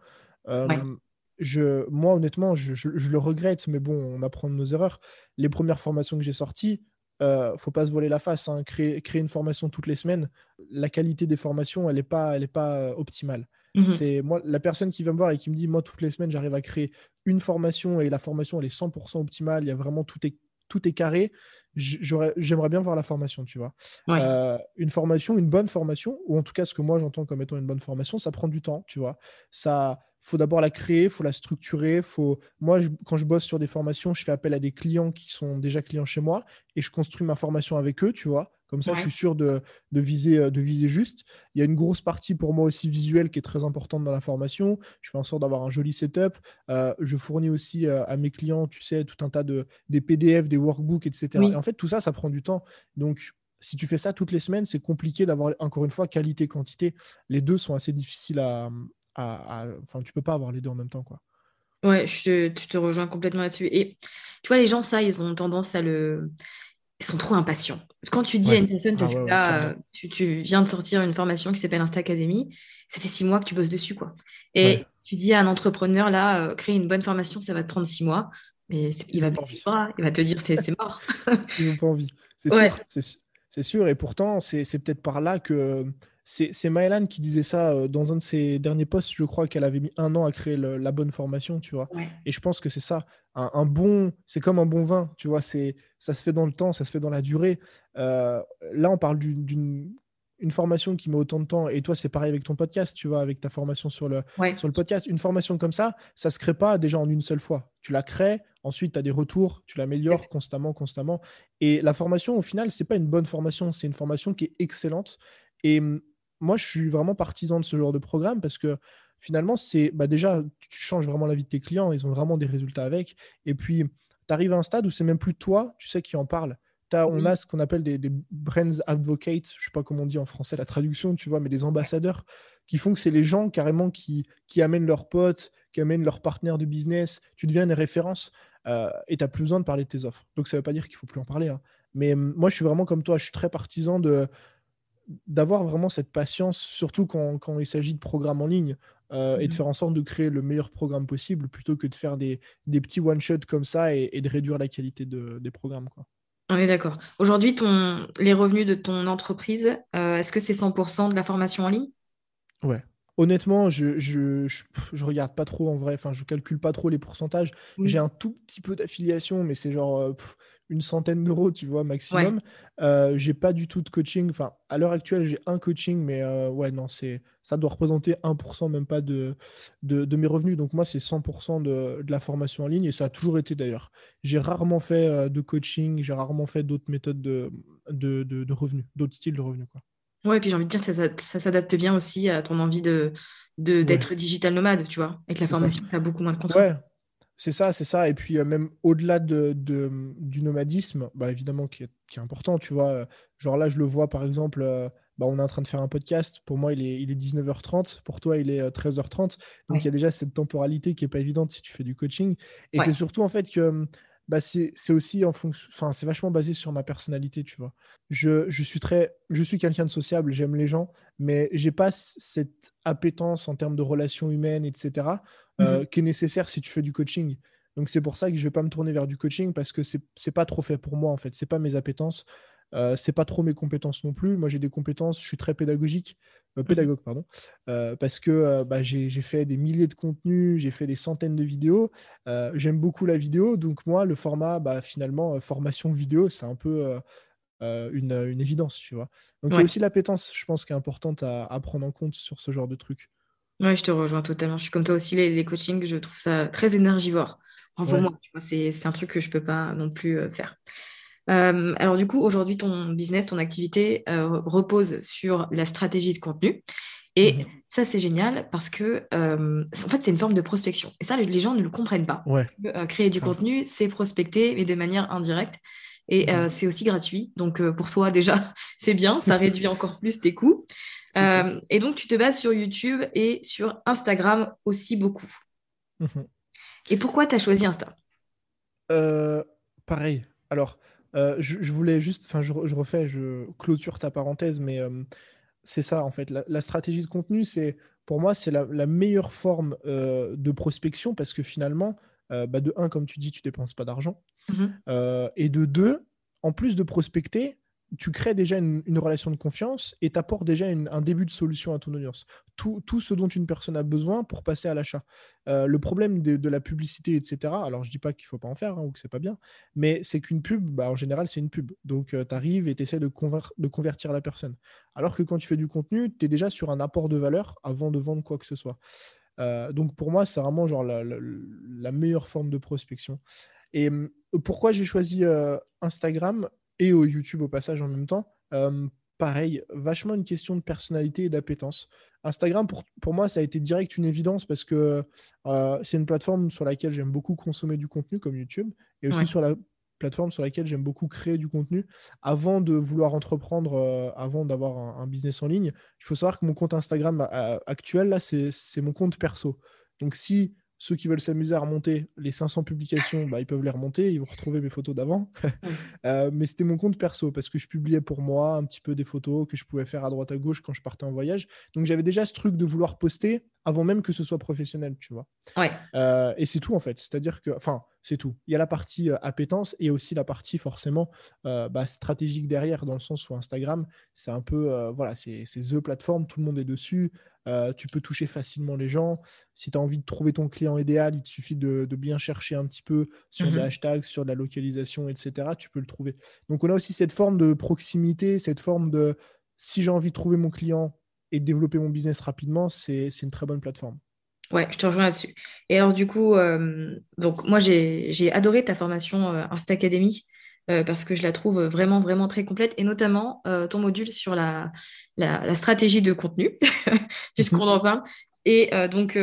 Speaker 4: je, moi, honnêtement, je, le regrette, mais bon, on apprend de nos erreurs. Les premières formations que j'ai sorties, euh, faut pas se voiler la face. Hein. Créer, créer, une formation toutes les semaines, la qualité des formations, elle n'est pas, elle est pas euh, optimale. Mmh c'est moi, la personne qui vient me voir et qui me dit, moi, toutes les semaines, j'arrive à créer une formation et la formation, elle est 100% optimale. Il y a vraiment tout est, tout est carré. J'aimerais bien voir la formation, tu vois. Euh, une formation, une bonne formation, ou en tout cas ce que moi j'entends comme étant une bonne formation, ça prend du temps, tu vois. Ça, faut d'abord la créer, faut la structurer. Faut... Moi, quand je bosse sur des formations, je fais appel à des clients qui sont déjà clients chez moi et je construis ma formation avec eux, tu vois. Comme ça, je suis sûr de, viser, euh, de viser juste. Il y a une grosse partie pour moi aussi visuelle qui est très importante dans la formation. Je fais en sorte d'avoir un joli setup. Euh, je fournis aussi euh, à mes clients, tu sais, tout un tas de des PDF, des workbooks, etc. Et en fait, tout ça, ça prend du temps. Donc, si tu fais ça toutes les semaines, c'est compliqué d'avoir, encore une fois, qualité-quantité. Les deux sont assez difficiles à, Enfin, tu peux pas avoir les deux en même temps, quoi.
Speaker 3: Ouais, je te, te rejoins complètement là-dessus. Et tu vois, les gens, ça, ils ont tendance à le. Ils sont trop impatients. Quand tu dis à une personne, parce ah que là, tu, tu, viens de sortir une formation qui s'appelle Insta Academy, ça fait six mois que tu bosses dessus, quoi. Et tu dis à un entrepreneur, là, euh, créer une bonne formation, ça va te prendre six mois. Mais il va baisser il va te dire, c'est mort.
Speaker 4: ils n'ont pas envie. C'est <laughs> sûr, c'est sûr. Et pourtant, c'est peut-être par là que c'est Maëlan qui disait ça euh, dans un de ses derniers posts. Je crois qu'elle avait mis un an à créer la bonne formation, tu vois. Et je pense que c'est ça. Un, bon, c'est comme un bon vin, tu vois. C'est ça se fait dans le temps, ça se fait dans la durée. Euh, là, on parle d'une une formation qui met autant de temps, et toi, c'est pareil avec ton podcast, tu vois, avec ta formation sur le, sur le podcast. Une formation comme ça, ça ne se crée pas déjà en une seule fois. Tu la crées, ensuite, tu as des retours, tu l'améliores constamment, constamment. Et la formation, au final, c'est pas une bonne formation, c'est une formation qui est excellente. Et hum, moi, je suis vraiment partisan de ce genre de programme parce que finalement, c'est bah déjà, tu changes vraiment la vie de tes clients, ils ont vraiment des résultats avec. Et puis, tu arrives à un stade où c'est même plus toi, tu sais, qui en parle. On a ce qu'on appelle des, des, brands advocates, je sais pas comment on dit en français la traduction, tu vois, mais des ambassadeurs qui font que c'est les gens carrément qui, qui amènent leurs potes, qui amènent leurs partenaires de business. Tu deviens une référence euh, et tu n'as plus besoin de parler de tes offres. Donc ça ne veut pas dire qu'il faut plus en parler. Hein. Mais hum, moi, je suis vraiment comme toi, je suis très partisan de d'avoir vraiment cette patience, surtout quand, quand il s'agit de programmes en ligne, euh, et de mmh. faire en sorte de créer le meilleur programme possible plutôt que de faire des, des petits one-shots comme ça et, de réduire la qualité de, des programmes. Quoi.
Speaker 3: On est d'accord. Aujourd'hui, ton, les revenus de ton entreprise, euh, est-ce que c'est 100% de la formation en ligne?
Speaker 4: Ouais. Honnêtement, je, je, je, regarde pas trop en vrai, enfin, je calcule pas trop les pourcentages. J'ai un tout petit peu d'affiliation, mais c'est genre, euh, une centaine d'euros, tu vois, maximum. Euh, j'ai pas du tout de coaching. Enfin, à l'heure actuelle, j'ai un coaching, mais euh, ouais, non, c'est ça doit représenter 1%, même pas de, de, mes revenus. Donc moi, c'est 100% de, de, la formation en ligne et ça a toujours été d'ailleurs. J'ai rarement fait euh, de coaching, j'ai rarement fait d'autres méthodes de, de, de, revenus, d'autres styles de revenus. Quoi.
Speaker 3: Ouais, et puis j'ai envie de dire, ça, ça, s'adapte bien aussi à ton envie de d'être digital nomade, tu vois. Avec la formation, tu as beaucoup moins de contraintes.
Speaker 4: Ouais, c'est ça, c'est ça. Et puis, euh, même au-delà de, du nomadisme, bah, évidemment, qui est, qui est, important, tu vois. Euh, genre là, je le vois, par exemple, euh, bah, on est en train de faire un podcast. Pour moi, il est, il est 19h30. Pour toi, il est 13h30. Donc, il y a déjà cette temporalité qui n'est pas évidente si tu fais du coaching. Et c'est surtout, en fait, que bah, c'est aussi en fonction, enfin, c'est vachement basé sur ma personnalité, tu vois. Je, je suis très, je suis quelqu'un de sociable, j'aime les gens, mais j'ai pas cette appétence en termes de relations humaines, etc., euh, mmh qui est nécessaire si tu fais du coaching. Donc c'est pour ça que je vais pas me tourner vers du coaching parce que c'est c'est pas trop fait pour moi en fait, c'est pas mes appétences. Euh, c'est pas trop mes compétences non plus. Moi, j'ai des compétences, je suis très pédagogique, euh,
Speaker 3: Mhm.
Speaker 4: pédagogue, pardon, euh, parce que bah, j'ai fait des milliers de contenus, j'ai fait des centaines de vidéos. J'aime beaucoup la vidéo, donc moi, le format, bah, finalement, formation vidéo, c'est un peu une, une évidence, tu vois. Donc, il y a aussi l'appétence, je pense, qui est importante à, à prendre en compte sur ce genre de truc.
Speaker 3: Ouais, je te rejoins totalement. Je suis comme toi aussi, les, les coachings, je trouve ça très énergivore. Bravo
Speaker 4: Ouais.
Speaker 3: moi, c'est, un truc que je peux pas non plus euh, faire. Euh, alors du coup, aujourd'hui, ton business, ton activité euh, repose sur la stratégie de contenu. Et
Speaker 4: Mhm.
Speaker 3: ça, c'est génial parce que, euh, en fait, c'est une forme de prospection. Et ça, les- gens ne le comprennent pas.
Speaker 4: Ouais.
Speaker 3: Créer du contenu, c'est prospecter, mais de manière indirecte. Et
Speaker 4: Mhm.
Speaker 3: c'est aussi gratuit. Donc, pour toi, déjà, <laughs> c'est bien. Ça réduit encore plus tes coûts. Euh, et donc, tu te bases sur YouTube et sur Instagram aussi beaucoup.
Speaker 4: Mhm.
Speaker 3: Et pourquoi tu as choisi Insta?
Speaker 4: Euh, pareil. Alors, euh, je, je voulais juste, enfin, je, re- je refais, je clôture ta parenthèse, mais c'est ça, en fait. La, la stratégie de contenu, c'est, pour moi, c'est la, la meilleure forme de prospection parce que finalement, bah, de un, comme tu dis, tu dépenses pas d'argent.
Speaker 3: Mhm.
Speaker 4: Et de deux, en plus de prospecter, tu crées déjà une, relation de confiance et t'apportes déjà un début de solution à ton audience. Tout, ce dont une personne a besoin pour passer à l'achat. Euh, le problème de, la publicité, etc., alors je dis pas qu'il faut pas en faire hein, ou que c'est pas bien, mais c'est qu'une pub, bah, en général, c'est une pub. Donc tu arrives et tu essaies de, conver- de convertir la personne. Alors que quand tu fais du contenu, tu es déjà sur un apport de valeur avant de vendre quoi que ce soit. Euh, donc pour moi, c'est vraiment genre la, meilleure forme de prospection. Et hum, pourquoi j'ai choisi euh, Instagram? Et au YouTube au passage en même temps Euh, Pareil, vachement une question de personnalité et d'appétence. Instagram, pour, pour moi, ça a été direct une évidence parce que euh, c'est une plateforme sur laquelle j'aime beaucoup consommer du contenu comme YouTube et aussi
Speaker 3: Ouais.
Speaker 4: sur la plateforme sur laquelle j'aime beaucoup créer du contenu avant de vouloir entreprendre, euh, avant d'avoir un, un business en ligne. Il faut savoir que mon compte Instagram actuel, là, c'est c'est mon compte perso. Donc si ceux qui veulent s'amuser à remonter les 500 publications, bah, ils peuvent les remonter, ils vont retrouver mes photos d'avant. <laughs> Euh, mais c'était mon compte perso parce que je publiais pour moi un petit peu des photos que je pouvais faire à droite à gauche quand je partais en voyage. Donc j'avais déjà ce truc de vouloir poster avant même que ce soit professionnel, tu vois.
Speaker 3: Ouais.
Speaker 4: Euh, et c'est tout en fait. C'est-à-dire que, enfin, c'est tout. Il y a la partie euh, appétence et aussi la partie forcément euh, bah, stratégique derrière, dans le sens où Instagram, c'est un peu, euh, voilà, c'est the plateforme, tout le monde est dessus. Euh, tu peux toucher facilement les gens. Si tu as envie de trouver ton client idéal, il te suffit de, de bien chercher un petit peu sur des
Speaker 3: Mhm.
Speaker 4: hashtags, sur de la localisation, etc. Tu peux le trouver. Donc on a aussi cette forme de proximité, cette forme de si j'ai envie de trouver mon client et de développer mon business rapidement, c'est une très bonne plateforme.
Speaker 3: Ouais, je te rejoins là-dessus. Et alors, du coup, euh, donc moi, j'ai, adoré ta formation euh, Insta Academy euh, parce que je la trouve vraiment, vraiment très complète et notamment ton module sur la, la, la stratégie de contenu, <laughs> puisqu'on en parle. Et donc,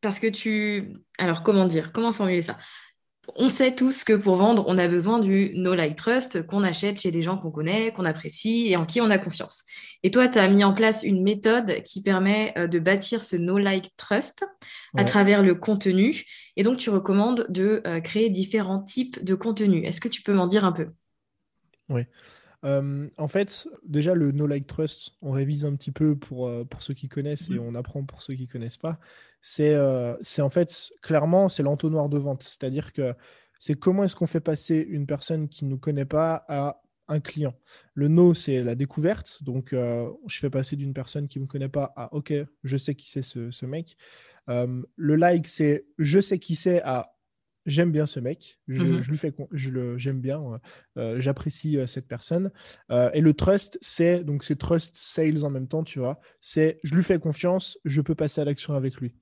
Speaker 3: parce que tu... Alors, comment dire? Comment formuler ça? On sait tous que pour vendre, on a besoin du no like trust qu'on achète chez des gens qu'on connaît, qu'on apprécie et en qui on a confiance. Et toi, tu as mis en place une méthode qui permet euh, de bâtir ce no like trust à travers le contenu. Et donc, tu recommandes de euh, créer différents types de contenus. Est-ce que tu peux m'en dire un peu?
Speaker 4: Oui. Euh, en fait, déjà, le No Like Trust, on révise un petit peu pour, euh, pour ceux qui connaissent et
Speaker 3: Mhm.
Speaker 4: on apprend pour ceux qui connaissent pas. C'est euh, en fait, clairement, c'est l'entonnoir de vente. C'est-à-dire que c'est comment est-ce qu'on fait passer une personne qui ne nous connaît pas à un client. Le no, c'est la découverte. Donc, euh, je fais passer d'une personne qui ne me connaît pas à OK, je sais qui c'est ce, ce mec. Euh, le like, c'est je sais qui c'est à j'aime bien ce mec, je, je lui fais, je le, j'aime bien, euh, euh, j'apprécie euh, cette personne. Euh, et le trust, c'est donc c'est trust sales en même temps, tu vois. C'est je lui fais confiance, je peux passer à l'action avec lui.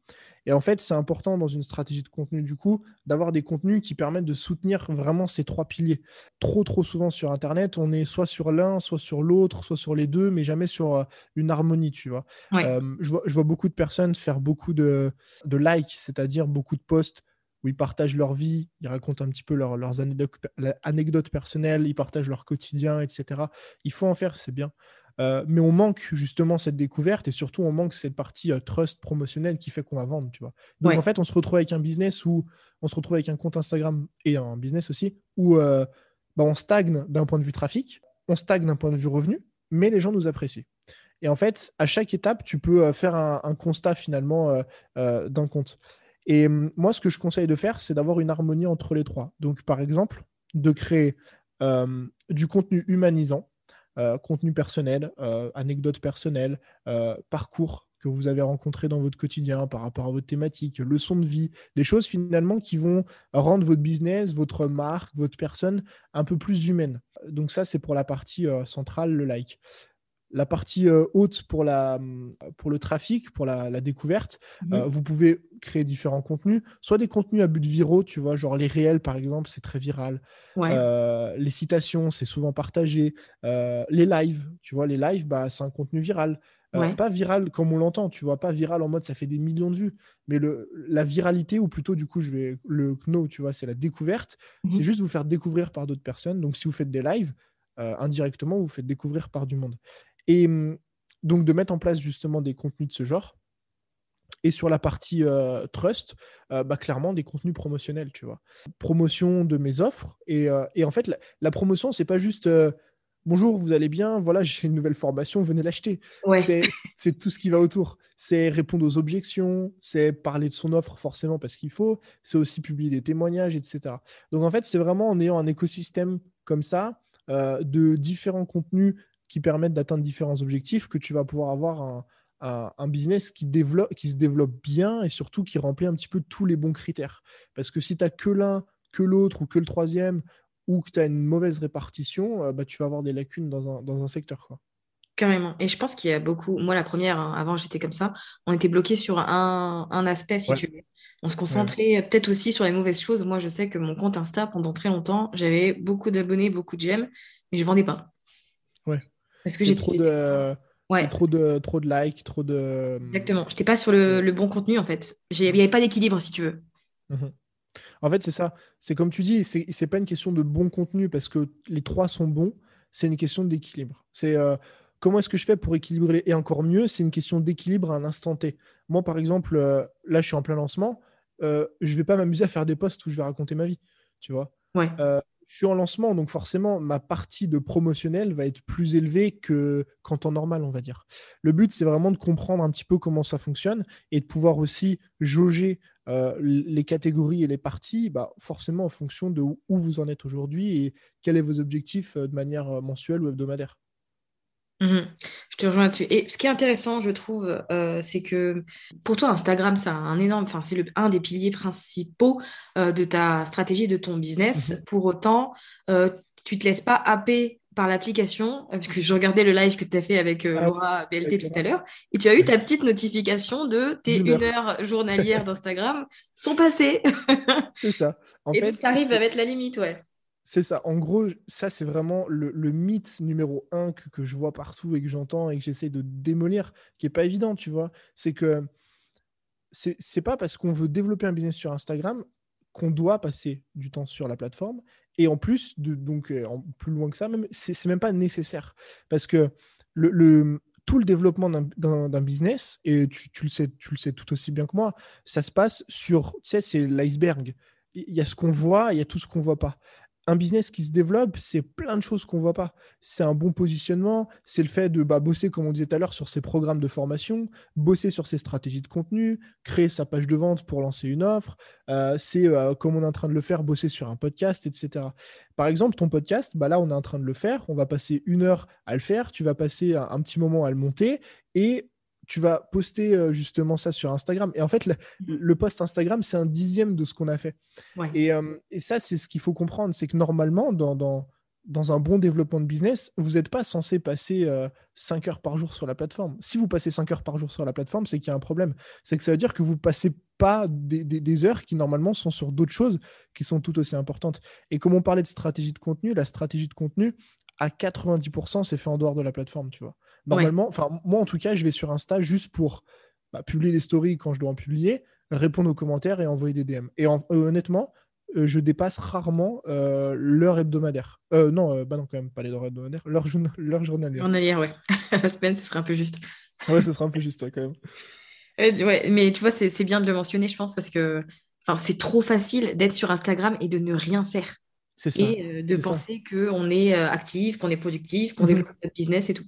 Speaker 4: Et en fait, c'est important dans une stratégie de contenu du coup d'avoir des contenus qui permettent de soutenir vraiment ces trois piliers. Trop trop souvent sur Internet, on est soit sur l'un, soit sur l'autre, soit sur les deux, mais jamais sur une harmonie, tu vois.
Speaker 3: Ouais.
Speaker 4: Je, vois, je vois beaucoup de personnes faire beaucoup de, de likes, c'est-à-dire beaucoup de posts où ils partagent leur vie, ils racontent un petit peu leur- leurs anecdotes, personnelles, ils partagent leur quotidien, etc. Il faut en faire, c'est bien. Euh, mais on manque justement cette découverte et surtout on manque cette partie euh, trust promotionnelle qui fait qu'on va vendre, tu vois. Donc
Speaker 3: Ouais.
Speaker 4: en fait, on se retrouve avec un business où on se retrouve avec un compte Instagram et un business aussi où euh, bah, on stagne d'un point de vue trafic, on stagne d'un point de vue revenu, mais les gens nous apprécient. Et en fait, à chaque étape, tu peux faire un, un constat finalement d'un compte. Et hum, moi, ce que je conseille de faire, c'est d'avoir une harmonie entre les trois. Donc, par exemple, de créer euh, du contenu humanisant, contenu personnel, anecdotes personnelles, parcours que vous avez rencontré dans votre quotidien par rapport à votre thématique, leçons de vie, des choses finalement qui vont rendre votre business, votre marque, votre personne un peu plus humaine. Donc ça, c'est pour la partie euh, centrale, le like. La partie euh, haute pour, la, pour le trafic, pour la, découverte, mmh euh, vous pouvez créer différents contenus, soit des contenus à but viraux, tu vois, genre les réels par exemple, c'est très viral. les citations, c'est souvent partagé. les lives, tu vois, les lives, bah, c'est un contenu viral. Pas viral comme on l'entend, tu vois, pas viral en mode ça fait des millions de vues, mais le, la viralité, ou plutôt du coup, je vais le KNO, tu vois, c'est la découverte. Mmh c'est juste vous faire découvrir par d'autres personnes. Donc, si vous faites des lives, indirectement, vous faites découvrir par du monde. Et mmh, donc, de mettre en place justement des contenus de ce genre. Et sur la partie trust, bah, clairement des contenus promotionnels, tu vois. Promotion de mes offres. Et, et en fait, la, la promotion, c'est pas juste bonjour, vous allez bien, voilà, j'ai une nouvelle formation, venez l'acheter. C'est tout ce qui va autour. C'est répondre aux objections, c'est parler de son offre forcément parce qu'il faut, c'est aussi publier des témoignages, etc. Donc en fait, c'est vraiment en ayant un écosystème comme ça, euh, de différents contenus qui permettent d'atteindre différents objectifs, que tu vas pouvoir avoir un, business qui, développe, qui se développe bien et surtout qui remplit un petit peu tous les bons critères. Parce que si tu n'as que l'un, que l'autre ou que le troisième, ou que tu as une mauvaise répartition, euh, bah, tu vas avoir des lacunes dans un, dans un secteur. Quoi.
Speaker 3: Carrément. Et je pense qu'il y a beaucoup. Moi, la première, hein, avant, j'étais comme ça. On était bloqué sur un, un aspect, si tu veux. On se concentrait peut-être aussi sur les mauvaises choses. Moi, je sais que mon compte Insta, pendant très longtemps, j'avais beaucoup d'abonnés, beaucoup de j'aime, mais je vendais pas.
Speaker 4: Ouais. Parce que j'ai trop de. Ouais. Trop de, trop de likes, trop de.
Speaker 3: Exactement. Je n'étais pas sur le, le, bon contenu, en fait. Il n'y avait pas d'équilibre, si tu veux. Mmh
Speaker 4: en fait, c'est ça. C'est comme tu dis, c'est n'est pas une question de bon contenu parce que les trois sont bons. C'est une question d'équilibre. C'est euh, comment est-ce que je fais pour équilibrer Et encore mieux, c'est une question d'équilibre à un instant T. Moi, par exemple, euh, là, je suis en plein lancement. Euh, je vais pas m'amuser à faire des posts où je vais raconter ma vie. Tu vois
Speaker 3: ouais.
Speaker 4: Je suis en lancement, donc forcément, ma partie de promotionnel va être plus élevée que qu'en temps normal, on va dire. Le but, c'est vraiment de comprendre un petit peu comment ça fonctionne et de pouvoir aussi jauger euh, les catégories et les parties, bah, forcément en fonction de où vous en êtes aujourd'hui et quels sont vos objectifs euh, de manière euh, mensuelle ou hebdomadaire.
Speaker 3: Mmh je te rejoins là-dessus. Et ce qui est intéressant, je trouve, c'est que pour toi, Instagram, c'est un énorme, enfin, c'est un des piliers principaux de ta stratégie, de ton business. Mmh pour autant, tu ne te laisses pas happer par l'application, euh, parce que je regardais le live que tu as fait avec euh, ah Laura BLT tout à l'heure, et tu as eu ta petite notification de tes une heure journalière <laughs> d'Instagram sont passées.
Speaker 4: c'est ça.
Speaker 3: En et tu arrives à mettre la limite, ouais.
Speaker 4: C'est ça. En gros, ça, c'est vraiment le, mythe numéro un que, je vois partout et que j'entends et que j'essaie de démolir, qui n'est pas évident, tu vois. C'est que c'est pas parce qu'on veut développer un business sur Instagram qu'on doit passer du temps sur la plateforme et en plus, de, donc euh, plus loin que ça, même, c'est même pas nécessaire. Parce que tout le développement d'un business, et tu, le sais, tu le sais tout aussi bien que moi, ça se passe sur, tu sais, c'est l'iceberg. Il y a ce qu'on voit, il y a tout ce qu'on voit pas un business qui se développe, c'est plein de choses qu'on voit pas. C'est un bon positionnement, c'est le fait de bah, bosser, comme on disait tout à l'heure, sur ses programmes de formation, bosser sur ses stratégies de contenu, créer sa page de vente pour lancer une offre. Euh, c'est, euh, comme on est en train de le faire, bosser sur un podcast, etc. Par exemple, ton podcast, bah là, on est en train de le faire. On va passer une heure à le faire. Tu vas passer un petit moment à le monter. Et tu vas poster euh, justement ça sur Instagram. Et en fait, le, post Instagram, c'est un dixième de ce qu'on a fait. Euh, et, ça, c'est ce qu'il faut comprendre, c'est que normalement, dans, dans, un bon développement de business, vous n'êtes pas censé passer 5 euh, heures par jour sur la plateforme. Si vous passez 5 heures par jour sur la plateforme, c'est qu'il y a un problème. C'est que ça veut dire que vous ne passez pas des, des, heures qui normalement sont sur d'autres choses qui sont tout aussi importantes. Et comme on parlait de stratégie de contenu, la stratégie de contenu, à 90%, c'est fait en dehors de la plateforme, tu vois. Normalement, enfin, moi en tout cas, je vais sur Insta juste pour bah, publier des stories quand je dois en publier, répondre aux commentaires et envoyer des DM. Et euh, honnêtement, euh, je dépasse rarement euh, l'heure hebdomadaire. non, bah non, quand même, pas l'heure hebdomadaire, l'heure, journalière.
Speaker 3: Journalière, ouais. <laughs> la semaine, ce serait un peu juste.
Speaker 4: ouais, ce serait un peu juste, quand même.
Speaker 3: Ouais, mais tu vois, c'est bien de le mentionner, je pense, parce que c'est trop facile d'être sur Instagram et de ne rien faire. C'est ça. Et de penser qu'on est actif, qu'on est productif, qu'on mhm. développe notre business et tout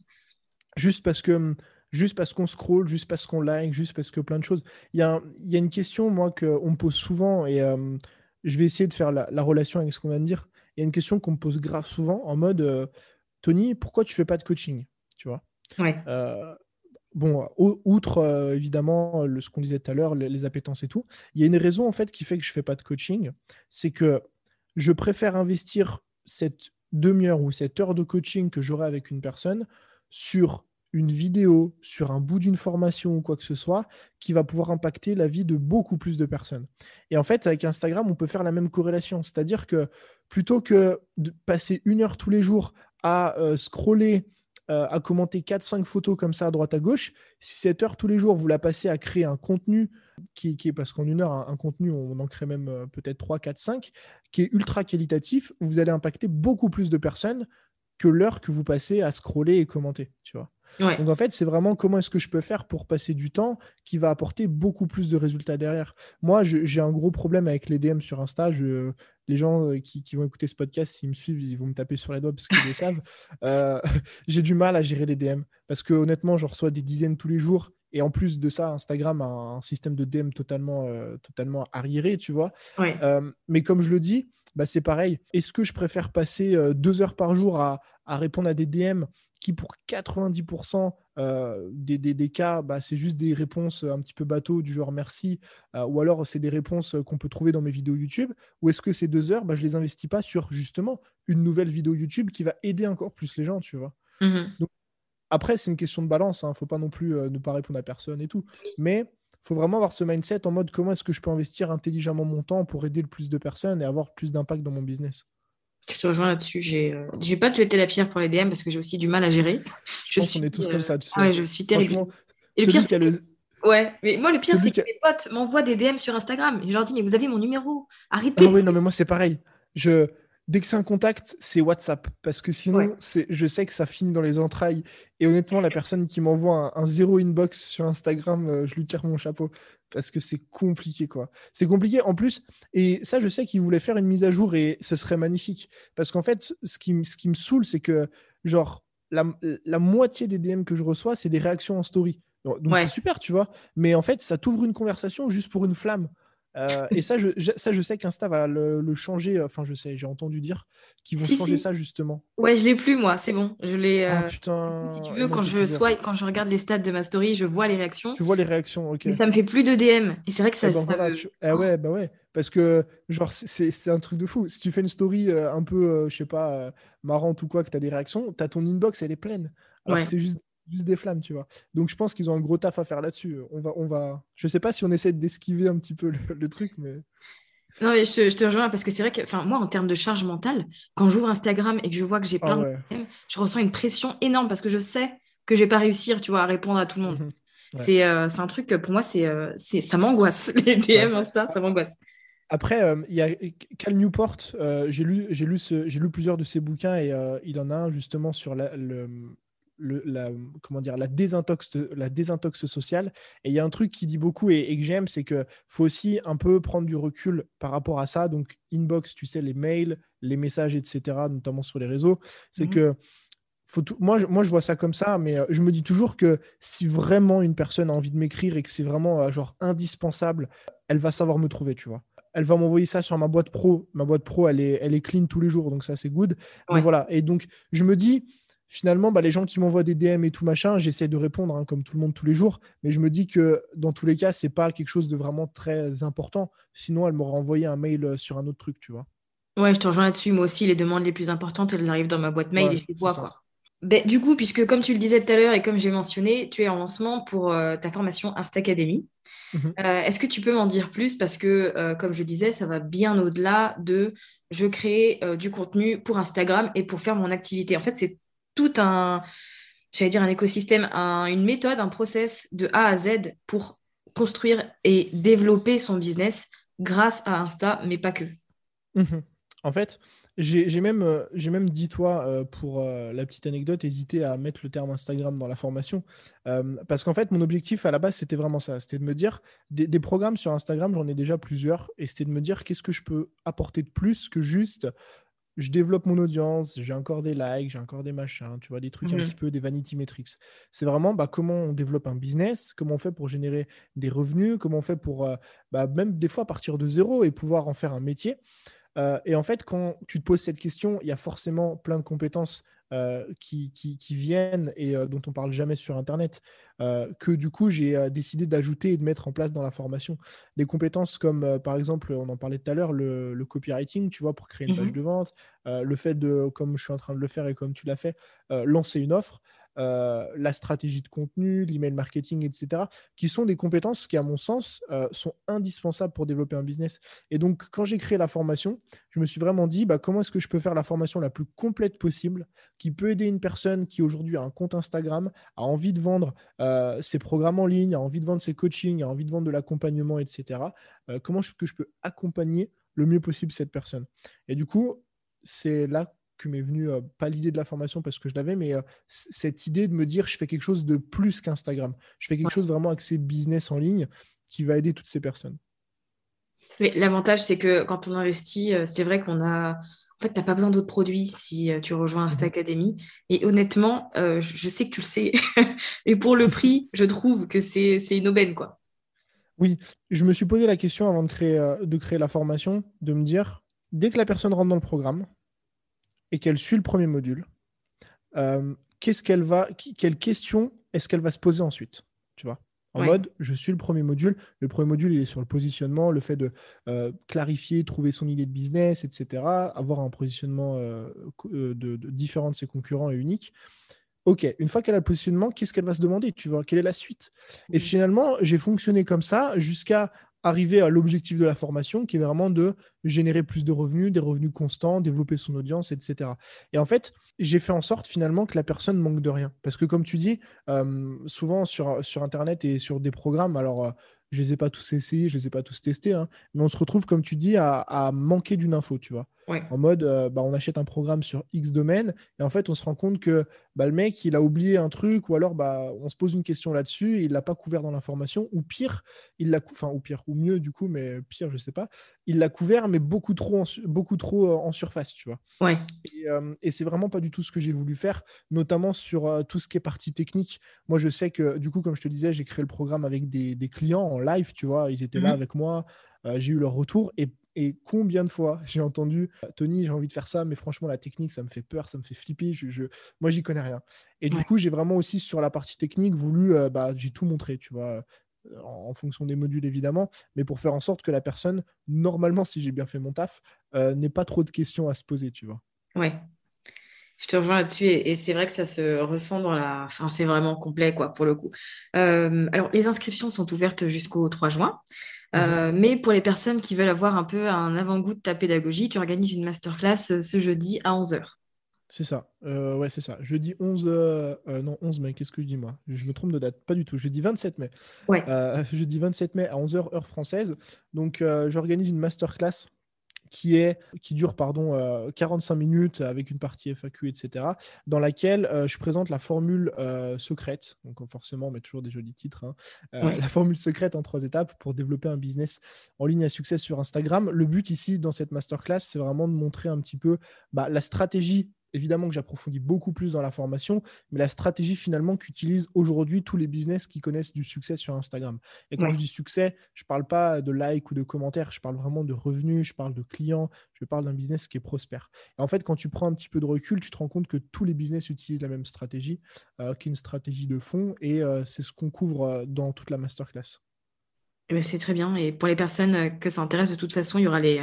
Speaker 4: juste parce que juste parce qu'on scroll, juste parce qu'on like, juste parce que plein de choses. Il y a, y a une question, moi, qu'on me pose souvent, et euh, je vais essayer de faire la, relation avec ce qu'on vient de dire. il y a une question qu'on me pose grave souvent en mode euh, Tony, pourquoi tu fais pas de coaching? Tu vois?
Speaker 3: Ouais.
Speaker 4: Euh, bon, outre évidemment le, ce qu'on disait tout à l'heure, les, les appétences et tout, il y a une raison en fait qui fait que je fais pas de coaching, c'est que je préfère investir cette demi-heure ou cette heure de coaching que j'aurai avec une personne sur une vidéo, sur un bout d'une formation ou quoi que ce soit, qui va pouvoir impacter la vie de beaucoup plus de personnes. Et en fait, avec Instagram, on peut faire la même corrélation, c'est-à-dire que plutôt que de passer une heure tous les jours à euh, scroller euh, à commenter 4-5 photos comme ça à droite à gauche, si cette heure tous les jours, vous la passez à créer un contenu qui, est, parce qu'en une heure, un, un contenu, on en crée même euh, peut-être 3, 4, 5, qui est ultra qualitatif, vous allez impacter beaucoup plus de personnes que l'heure que vous passez à scroller et commenter, tu vois.
Speaker 3: Ouais.
Speaker 4: Donc en fait, c'est vraiment comment est-ce que je peux faire pour passer du temps qui va apporter beaucoup plus de résultats derrière. Moi, je- j'ai un gros problème avec les DM sur Insta. Je- les gens euh, qui, qui vont écouter ce podcast, s'ils me suivent, ils vont me taper sur les doigts parce qu'ils le savent. <laughs> Euh, j'ai du mal à gérer les DM parce que honnêtement, j'en reçois des dizaines tous les jours. Et en plus de ça, Instagram a un système de DM totalement, euh, totalement arriéré, tu vois.
Speaker 3: Ouais.
Speaker 4: Euh, mais comme je le dis, bah, c'est pareil. Est-ce que je préfère passer deux heures par jour à, à répondre à des DM qui, pour 90% euh, des, des- des cas, bah, c'est juste des réponses un petit peu bateau du genre merci, euh, ou alors c'est des réponses qu'on peut trouver dans mes vidéos YouTube, ou est-ce que ces deux heures, bah, je les investis pas sur justement une nouvelle vidéo YouTube qui va aider encore plus les gens, tu vois.
Speaker 3: Mhm.
Speaker 4: Après, c'est une question de balance. Il ne faut pas non plus euh, ne pas répondre à personne et tout. Mais il faut vraiment avoir ce mindset en mode comment est-ce que je peux investir intelligemment mon temps pour aider le plus de personnes et avoir plus d'impact dans mon business.
Speaker 3: Je te rejoins là-dessus. J'ai euh, j'ai pas de jeter la pierre pour les DM parce que j'ai aussi du mal à gérer.
Speaker 4: Je, pense qu'on est tous comme ça. Tu sais.
Speaker 3: ah ouais, je suis terrible. Et le pire,
Speaker 4: a le-
Speaker 3: Ouais, mais moi, le pire,
Speaker 4: Celui
Speaker 3: c'est que mes potes m'envoient des DM sur Instagram. Et je leur dis, mais vous avez mon numéro. Arrêtez.
Speaker 4: Ah oui, non, mais moi, c'est pareil. Je... Dès que c'est un contact, c'est WhatsApp. Parce que sinon,
Speaker 3: Ouais.
Speaker 4: c'est... je sais que ça finit dans les entrailles. Et honnêtement, la personne qui m'envoie un, un zéro inbox sur Instagram, euh, je lui tire mon chapeau. Parce que c'est compliqué, quoi. C'est compliqué en plus. Et ça, je sais qu'il voulait faire une mise à jour et ce serait magnifique. Parce qu'en fait, ce qui, m- ce qui me saoule, c'est que, genre, la, la moitié des DM que je reçois, c'est des réactions en story. Donc, donc
Speaker 3: Ouais.
Speaker 4: c'est super, tu vois. Mais en fait, ça t'ouvre une conversation juste pour une flamme. Euh, et ça je, je- ça, je sais qu'Insta va le, le changer. Enfin, je sais, j'ai entendu dire qu'ils vont
Speaker 3: Si,
Speaker 4: changer
Speaker 3: si.
Speaker 4: ça justement.
Speaker 3: Ouais, je l'ai plus, moi. C'est bon. Je l'ai.
Speaker 4: Ah
Speaker 3: euh,
Speaker 4: putain.
Speaker 3: si tu veux,
Speaker 4: moi,
Speaker 3: quand je swipe, quand je regarde les stats de ma story, je vois les réactions.
Speaker 4: Tu vois les réactions, ok.
Speaker 3: Mais ça me fait plus de DM. Et c'est vrai que ça.
Speaker 4: Eh ben
Speaker 3: ça
Speaker 4: voilà,
Speaker 3: me-
Speaker 4: tu- eh ouais, bah ouais. Parce que, genre, c'est- un truc de fou. Si tu fais une story euh, un peu, euh, je sais pas, euh, marrante ou quoi, que tu as des réactions, tu as ton inbox, elle est pleine. Alors
Speaker 3: Ouais.
Speaker 4: c'est juste, des flammes, tu vois. Donc, je pense qu'ils ont un gros taf à faire là-dessus. On va, on va... Je sais pas si on essaie d'esquiver un petit peu le, le truc, mais.
Speaker 3: Non, mais je, te- je te rejoins parce que c'est vrai que, enfin, moi, en termes de charge mentale, quand j'ouvre Instagram et que je vois que j'ai
Speaker 4: Ah
Speaker 3: plein
Speaker 4: ouais.
Speaker 3: de DM, je ressens une pression énorme parce que je sais que je vais pas réussir, tu vois, à répondre à tout le monde.
Speaker 4: Mhm. Ouais.
Speaker 3: C'est euh, c'est un truc que pour moi, c'est euh, c'est- ça m'angoisse. <laughs> Les DM Insta, ça m'angoisse.
Speaker 4: Après, euh, il y a Cal Newport, euh, j'ai lu, j'ai lu, ce- lu plusieurs de ses bouquins et euh, il en a un justement sur la, le, le- la, comment dire, la, désintox, la désintox sociale. Et il y a un truc qui dit beaucoup et, et que j'aime, c'est qu'il faut aussi un peu prendre du recul par rapport à ça. Donc, inbox, tu sais, les mails, les messages, etc., notamment sur les réseaux. C'est
Speaker 3: Mhm.
Speaker 4: que faut tout- moi, je, moi, je vois ça comme ça, mais euh, je me dis toujours que si vraiment une personne a envie de m'écrire et que c'est vraiment euh, genre indispensable, elle va savoir me trouver, tu vois. Elle va m'envoyer ça sur ma boîte pro. Ma boîte pro, elle est, elle est clean tous les jours, donc ça, c'est good. Mais voilà. Et donc, je me dis, finalement, bah, les gens qui m'envoient des DM et tout machin, j'essaie de répondre hein, comme tout le monde tous les jours. Mais je me dis que dans tous les cas, c'est pas quelque chose de vraiment très important. Sinon, elle m'aurait envoyé un mail euh, sur un autre truc, tu vois.
Speaker 3: Ouais, je te rejoins là-dessus. Moi aussi, les demandes les plus importantes, elles arrivent dans ma boîte mail
Speaker 4: Ouais,
Speaker 3: et je les vois, quoi. Ben, du coup, puisque comme tu le disais tout à l'heure et comme j'ai mentionné, tu es en lancement pour euh, ta formation Insta Academy.
Speaker 4: Mhm.
Speaker 3: Euh, est-ce que tu peux m'en dire plus? Parce que, euh, comme je disais, ça va bien au-delà de je crée du contenu pour Instagram et pour faire mon activité. En fait, c'est tout un, j'allais dire un écosystème, un- une méthode, un process de A à Z pour construire et développer son business grâce à Insta, mais pas que.
Speaker 4: Mhm. En fait, j'ai même, euh, même dit, toi, euh, pour euh, la petite anecdote, hésiter à mettre le terme Instagram dans la formation. Parce qu'en fait, mon objectif à la base, c'était vraiment ça. C'était de me dire, des programmes sur Instagram, j'en ai déjà plusieurs. Et c'était de me dire, qu'est-ce que je peux apporter de plus que juste, je développe mon audience, j'ai encore des likes, j'ai encore des machins, tu vois, des trucs un
Speaker 3: Mhm.
Speaker 4: petit peu, des vanity metrics. C'est vraiment bah, comment on développe un business, comment on fait pour générer des revenus, comment on fait pour, euh, bah, même des fois, partir de zéro et pouvoir en faire un métier. Euh, et en fait, quand tu te poses cette question, il y a forcément plein de compétences euh, qui, qui, viennent et euh, dont on parle jamais sur Internet, que du coup, j'ai décidé d'ajouter et de mettre en place dans la formation. Des compétences comme, par exemple, on en parlait tout à l'heure, le, copywriting, tu vois, pour créer une page mmh de vente, le fait de, comme je suis en train de le faire et comme tu l'as fait, lancer une offre. Euh, la stratégie de contenu, l'email marketing, etc., qui sont des compétences qui, à mon sens, euh, sont indispensables pour développer un business. Et donc, quand j'ai créé la formation, je me suis vraiment dit, bah, comment est-ce que je peux faire la formation la plus complète possible, qui peut aider une personne qui aujourd'hui a un compte Instagram, a envie de vendre euh, ses programmes en ligne, a envie de vendre ses coachings, a envie de vendre de l'accompagnement, etc. comment est-ce que je peux accompagner le mieux possible cette personne Et du coup, c'est là que m'est venue, pas l'idée de la formation parce que je l'avais, mais cette idée de me dire je fais quelque chose de plus qu'Instagram. Je fais quelque chose vraiment axé business en ligne qui va aider toutes ces personnes.
Speaker 3: L'avantage, c'est que quand on investit, c'est vrai qu'on a. En fait, tu n'as pas besoin d'autres produits si tu rejoins Insta mmh Academy. Et honnêtement, je sais que tu le sais. <laughs> et pour le <laughs> prix, je trouve que c'est une aubaine. quoi.
Speaker 4: Oui, je me suis posé la question avant de créer, de créer la formation, de me dire, dès que la personne rentre dans le programme, et qu'elle suit le premier module, euh, qu'est-ce qu'elle va, quelle question est-ce qu'elle va se poser ensuite Tu vois? En mode, je suis le premier module. Le premier module, il est sur le positionnement, le fait de euh, clarifier, trouver son idée de business, etc. Avoir un positionnement euh, de, différent de ses concurrents et unique. Ok, une fois qu'elle a le positionnement, qu'est-ce qu'elle va se demander? Tu vois, quelle est la suite? Et finalement, j'ai fonctionné comme ça jusqu'à arriver à l'objectif de la formation qui est vraiment de générer plus de revenus, des revenus constants, développer son audience, etc. Et en fait, j'ai fait en sorte finalement que la personne manque de rien. Parce que comme tu dis, euh, souvent sur, Internet et sur des programmes, alors euh, je ne les ai pas tous essayés, je ne les ai pas tous testés, hein, mais on se retrouve, comme tu dis, à manquer d'une info, tu vois. En mode, euh, bah, on achète un programme sur X domaine et en fait, on se rend compte que bah, le mec, il a oublié un truc ou alors bah, on se pose une question là-dessus et il l'a pas couvert dans l'information ou pire, il l'a enfin ou pire ou mieux du coup, mais pire, je sais pas, il l'a couvert mais beaucoup trop en, beaucoup trop euh, en surface, tu vois.
Speaker 3: Ouais.
Speaker 4: Et, euh, et c'est vraiment pas du tout ce que j'ai voulu faire, notamment sur tout ce qui est partie technique. Moi, je sais que du coup, comme je te disais, j'ai créé le programme avec des, des, clients en live, tu vois, ils étaient là mmh avec moi. j'ai eu leur retour et et combien de fois j'ai entendu Tony, j'ai envie de faire ça, mais franchement, la technique, ça me fait peur, ça me fait flipper. Je, je... Moi, j'y connais rien. Et du coup, j'ai vraiment aussi sur la partie technique voulu, euh, bah, j'ai tout montré, tu vois, euh, en, fonction des modules évidemment, mais pour faire en sorte que la personne, normalement, si j'ai bien fait mon taf, euh, n'ait pas trop de questions à se poser, tu vois.
Speaker 3: Ouais. Je te rejoins là-dessus et, c'est vrai que ça se ressent dans la. Enfin, c'est vraiment complet, quoi, pour le coup. alors, les inscriptions sont ouvertes jusqu'au 3 juin. Euh, mais pour les personnes qui veulent avoir un peu un avant-goût de ta pédagogie, tu organises une masterclass euh, ce jeudi à 11h.
Speaker 4: C'est ça. Euh, ouais, c'est ça. Jeudi 11, non, 11 mai, qu'est-ce que je dis moi? Je me trompe de date, pas du tout. Jeudi 27 mai.
Speaker 3: Ouais.
Speaker 4: jeudi 27 mai à 11h, heure française. Donc, j'organise une masterclass qui, est, qui dure pardon, 45 euh, minutes avec une partie FAQ, etc., dans laquelle euh, je présente la formule euh, secrète, donc forcément on met toujours des jolis titres, hein, la formule secrète en trois étapes pour développer un business en ligne à succès sur Instagram. Le but ici dans cette masterclass, c'est vraiment de montrer un petit peu bah, la stratégie évidemment que j'approfondis beaucoup plus dans la formation, mais la stratégie finalement qu'utilisent aujourd'hui tous les business qui connaissent du succès sur Instagram. Et quand je dis succès, je ne parle pas de likes ou de commentaires, je parle vraiment de revenus, je parle de clients, je parle d'un business qui est prospère. Et en fait, quand tu prends un petit peu de recul, tu te rends compte que tous les business utilisent la même stratégie, euh, qui est une stratégie de fond, et euh, c'est ce qu'on couvre euh, dans toute la masterclass.
Speaker 3: Eh ben, c'est très bien. Et pour les personnes euh, que ça intéresse, de toute façon, il y aura les,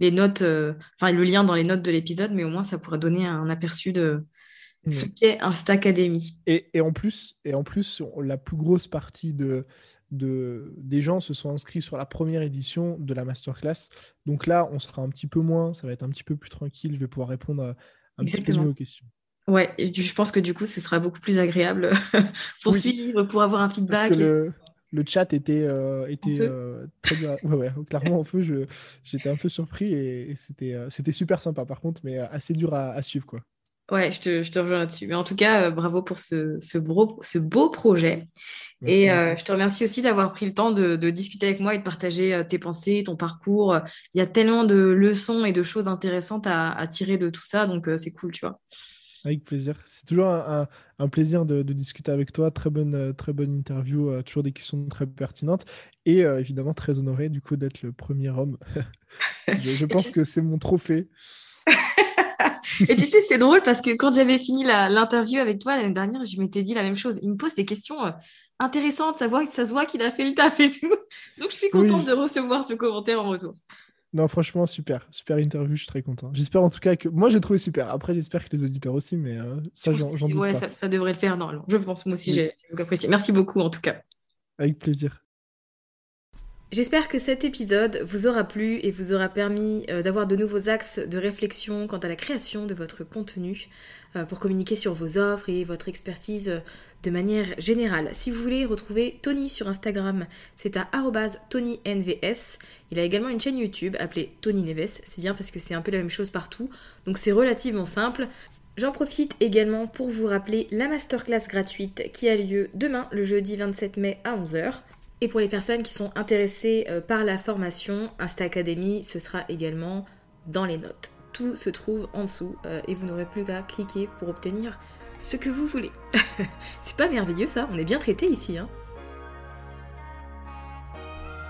Speaker 3: les notes, euh, enfin le lien dans les notes de l'épisode, mais au moins ça pourrait donner un aperçu de ce qu'est Insta Academy.
Speaker 4: Et, et, en plus, et en plus, la plus grosse partie de, de, des gens se sont inscrits sur la première édition de la masterclass. Donc là, on sera un petit peu moins, ça va être un petit peu plus tranquille. Je vais pouvoir répondre à, un petit peu mieux aux questions.
Speaker 3: Ouais, et je pense que du coup, ce sera beaucoup plus agréable <laughs> pour suivre, pour avoir un feedback
Speaker 4: le chat était, euh, était euh, très bien. Ouais, ouais, clairement en feu. J'étais un peu surpris et, c'était euh, c'était super sympa par contre, mais assez dur à, suivre. quoi.
Speaker 3: Ouais, je te, je te rejoins là-dessus. Mais en tout cas, bravo pour ce, ce, beau, ce beau projet. et je te remercie aussi d'avoir pris le temps de, de, discuter avec moi et de partager tes pensées, ton parcours. Il y a tellement de leçons et de choses intéressantes à, à tirer de tout ça, donc c'est cool, tu vois.
Speaker 4: Avec plaisir. C'est toujours un, un, plaisir de, de, discuter avec toi. Très bonne, euh, très bonne interview, euh, toujours des questions très pertinentes. Et euh, évidemment, très honoré du coup d'être le premier homme <laughs> Je, je pense que c'est mon trophée. <laughs>
Speaker 3: Et tu sais, c'est drôle parce que quand j'avais fini l'interview avec toi l'année dernière, je m'étais dit la même chose. Il me pose des questions euh, intéressantes, ça, voit, ça se voit qu'il a fait le taf et tout. <laughs> Donc je suis contente
Speaker 4: Oui.
Speaker 3: de recevoir ce commentaire en retour.
Speaker 4: Non, franchement, super. Super interview, je suis très content. J'espère en tout cas que. Moi, j'ai trouvé super. Après, j'espère que les auditeurs aussi, mais euh, ça, j'en doute
Speaker 3: ouais,
Speaker 4: pas.
Speaker 3: ça, ça devrait le faire normalement. Je pense, moi aussi,
Speaker 4: Oui.
Speaker 3: j'ai beaucoup apprécié. Merci beaucoup en tout cas.
Speaker 4: Avec plaisir.
Speaker 3: J'espère que cet épisode vous aura plu et vous aura permis euh, d'avoir de nouveaux axes de réflexion quant à la création de votre contenu euh, pour communiquer sur vos offres et votre expertise euh, de manière générale. Si vous voulez retrouver Tony sur Instagram, c'est à TonyNVS. Il a également une chaîne YouTube appelée Tony Neves. C'est bien parce que c'est un peu la même chose partout, donc c'est relativement simple. J'en profite également pour vous rappeler la masterclass gratuite qui a lieu demain, le jeudi 27 mai à 11h. Et pour les personnes qui sont intéressées euh, par la formation, Insta Academy, ce sera également dans les notes. Tout se trouve en dessous euh, et vous n'aurez plus qu'à cliquer pour obtenir ce que vous voulez. <laughs> C'est pas merveilleux ça, on est bien traité ici. Hein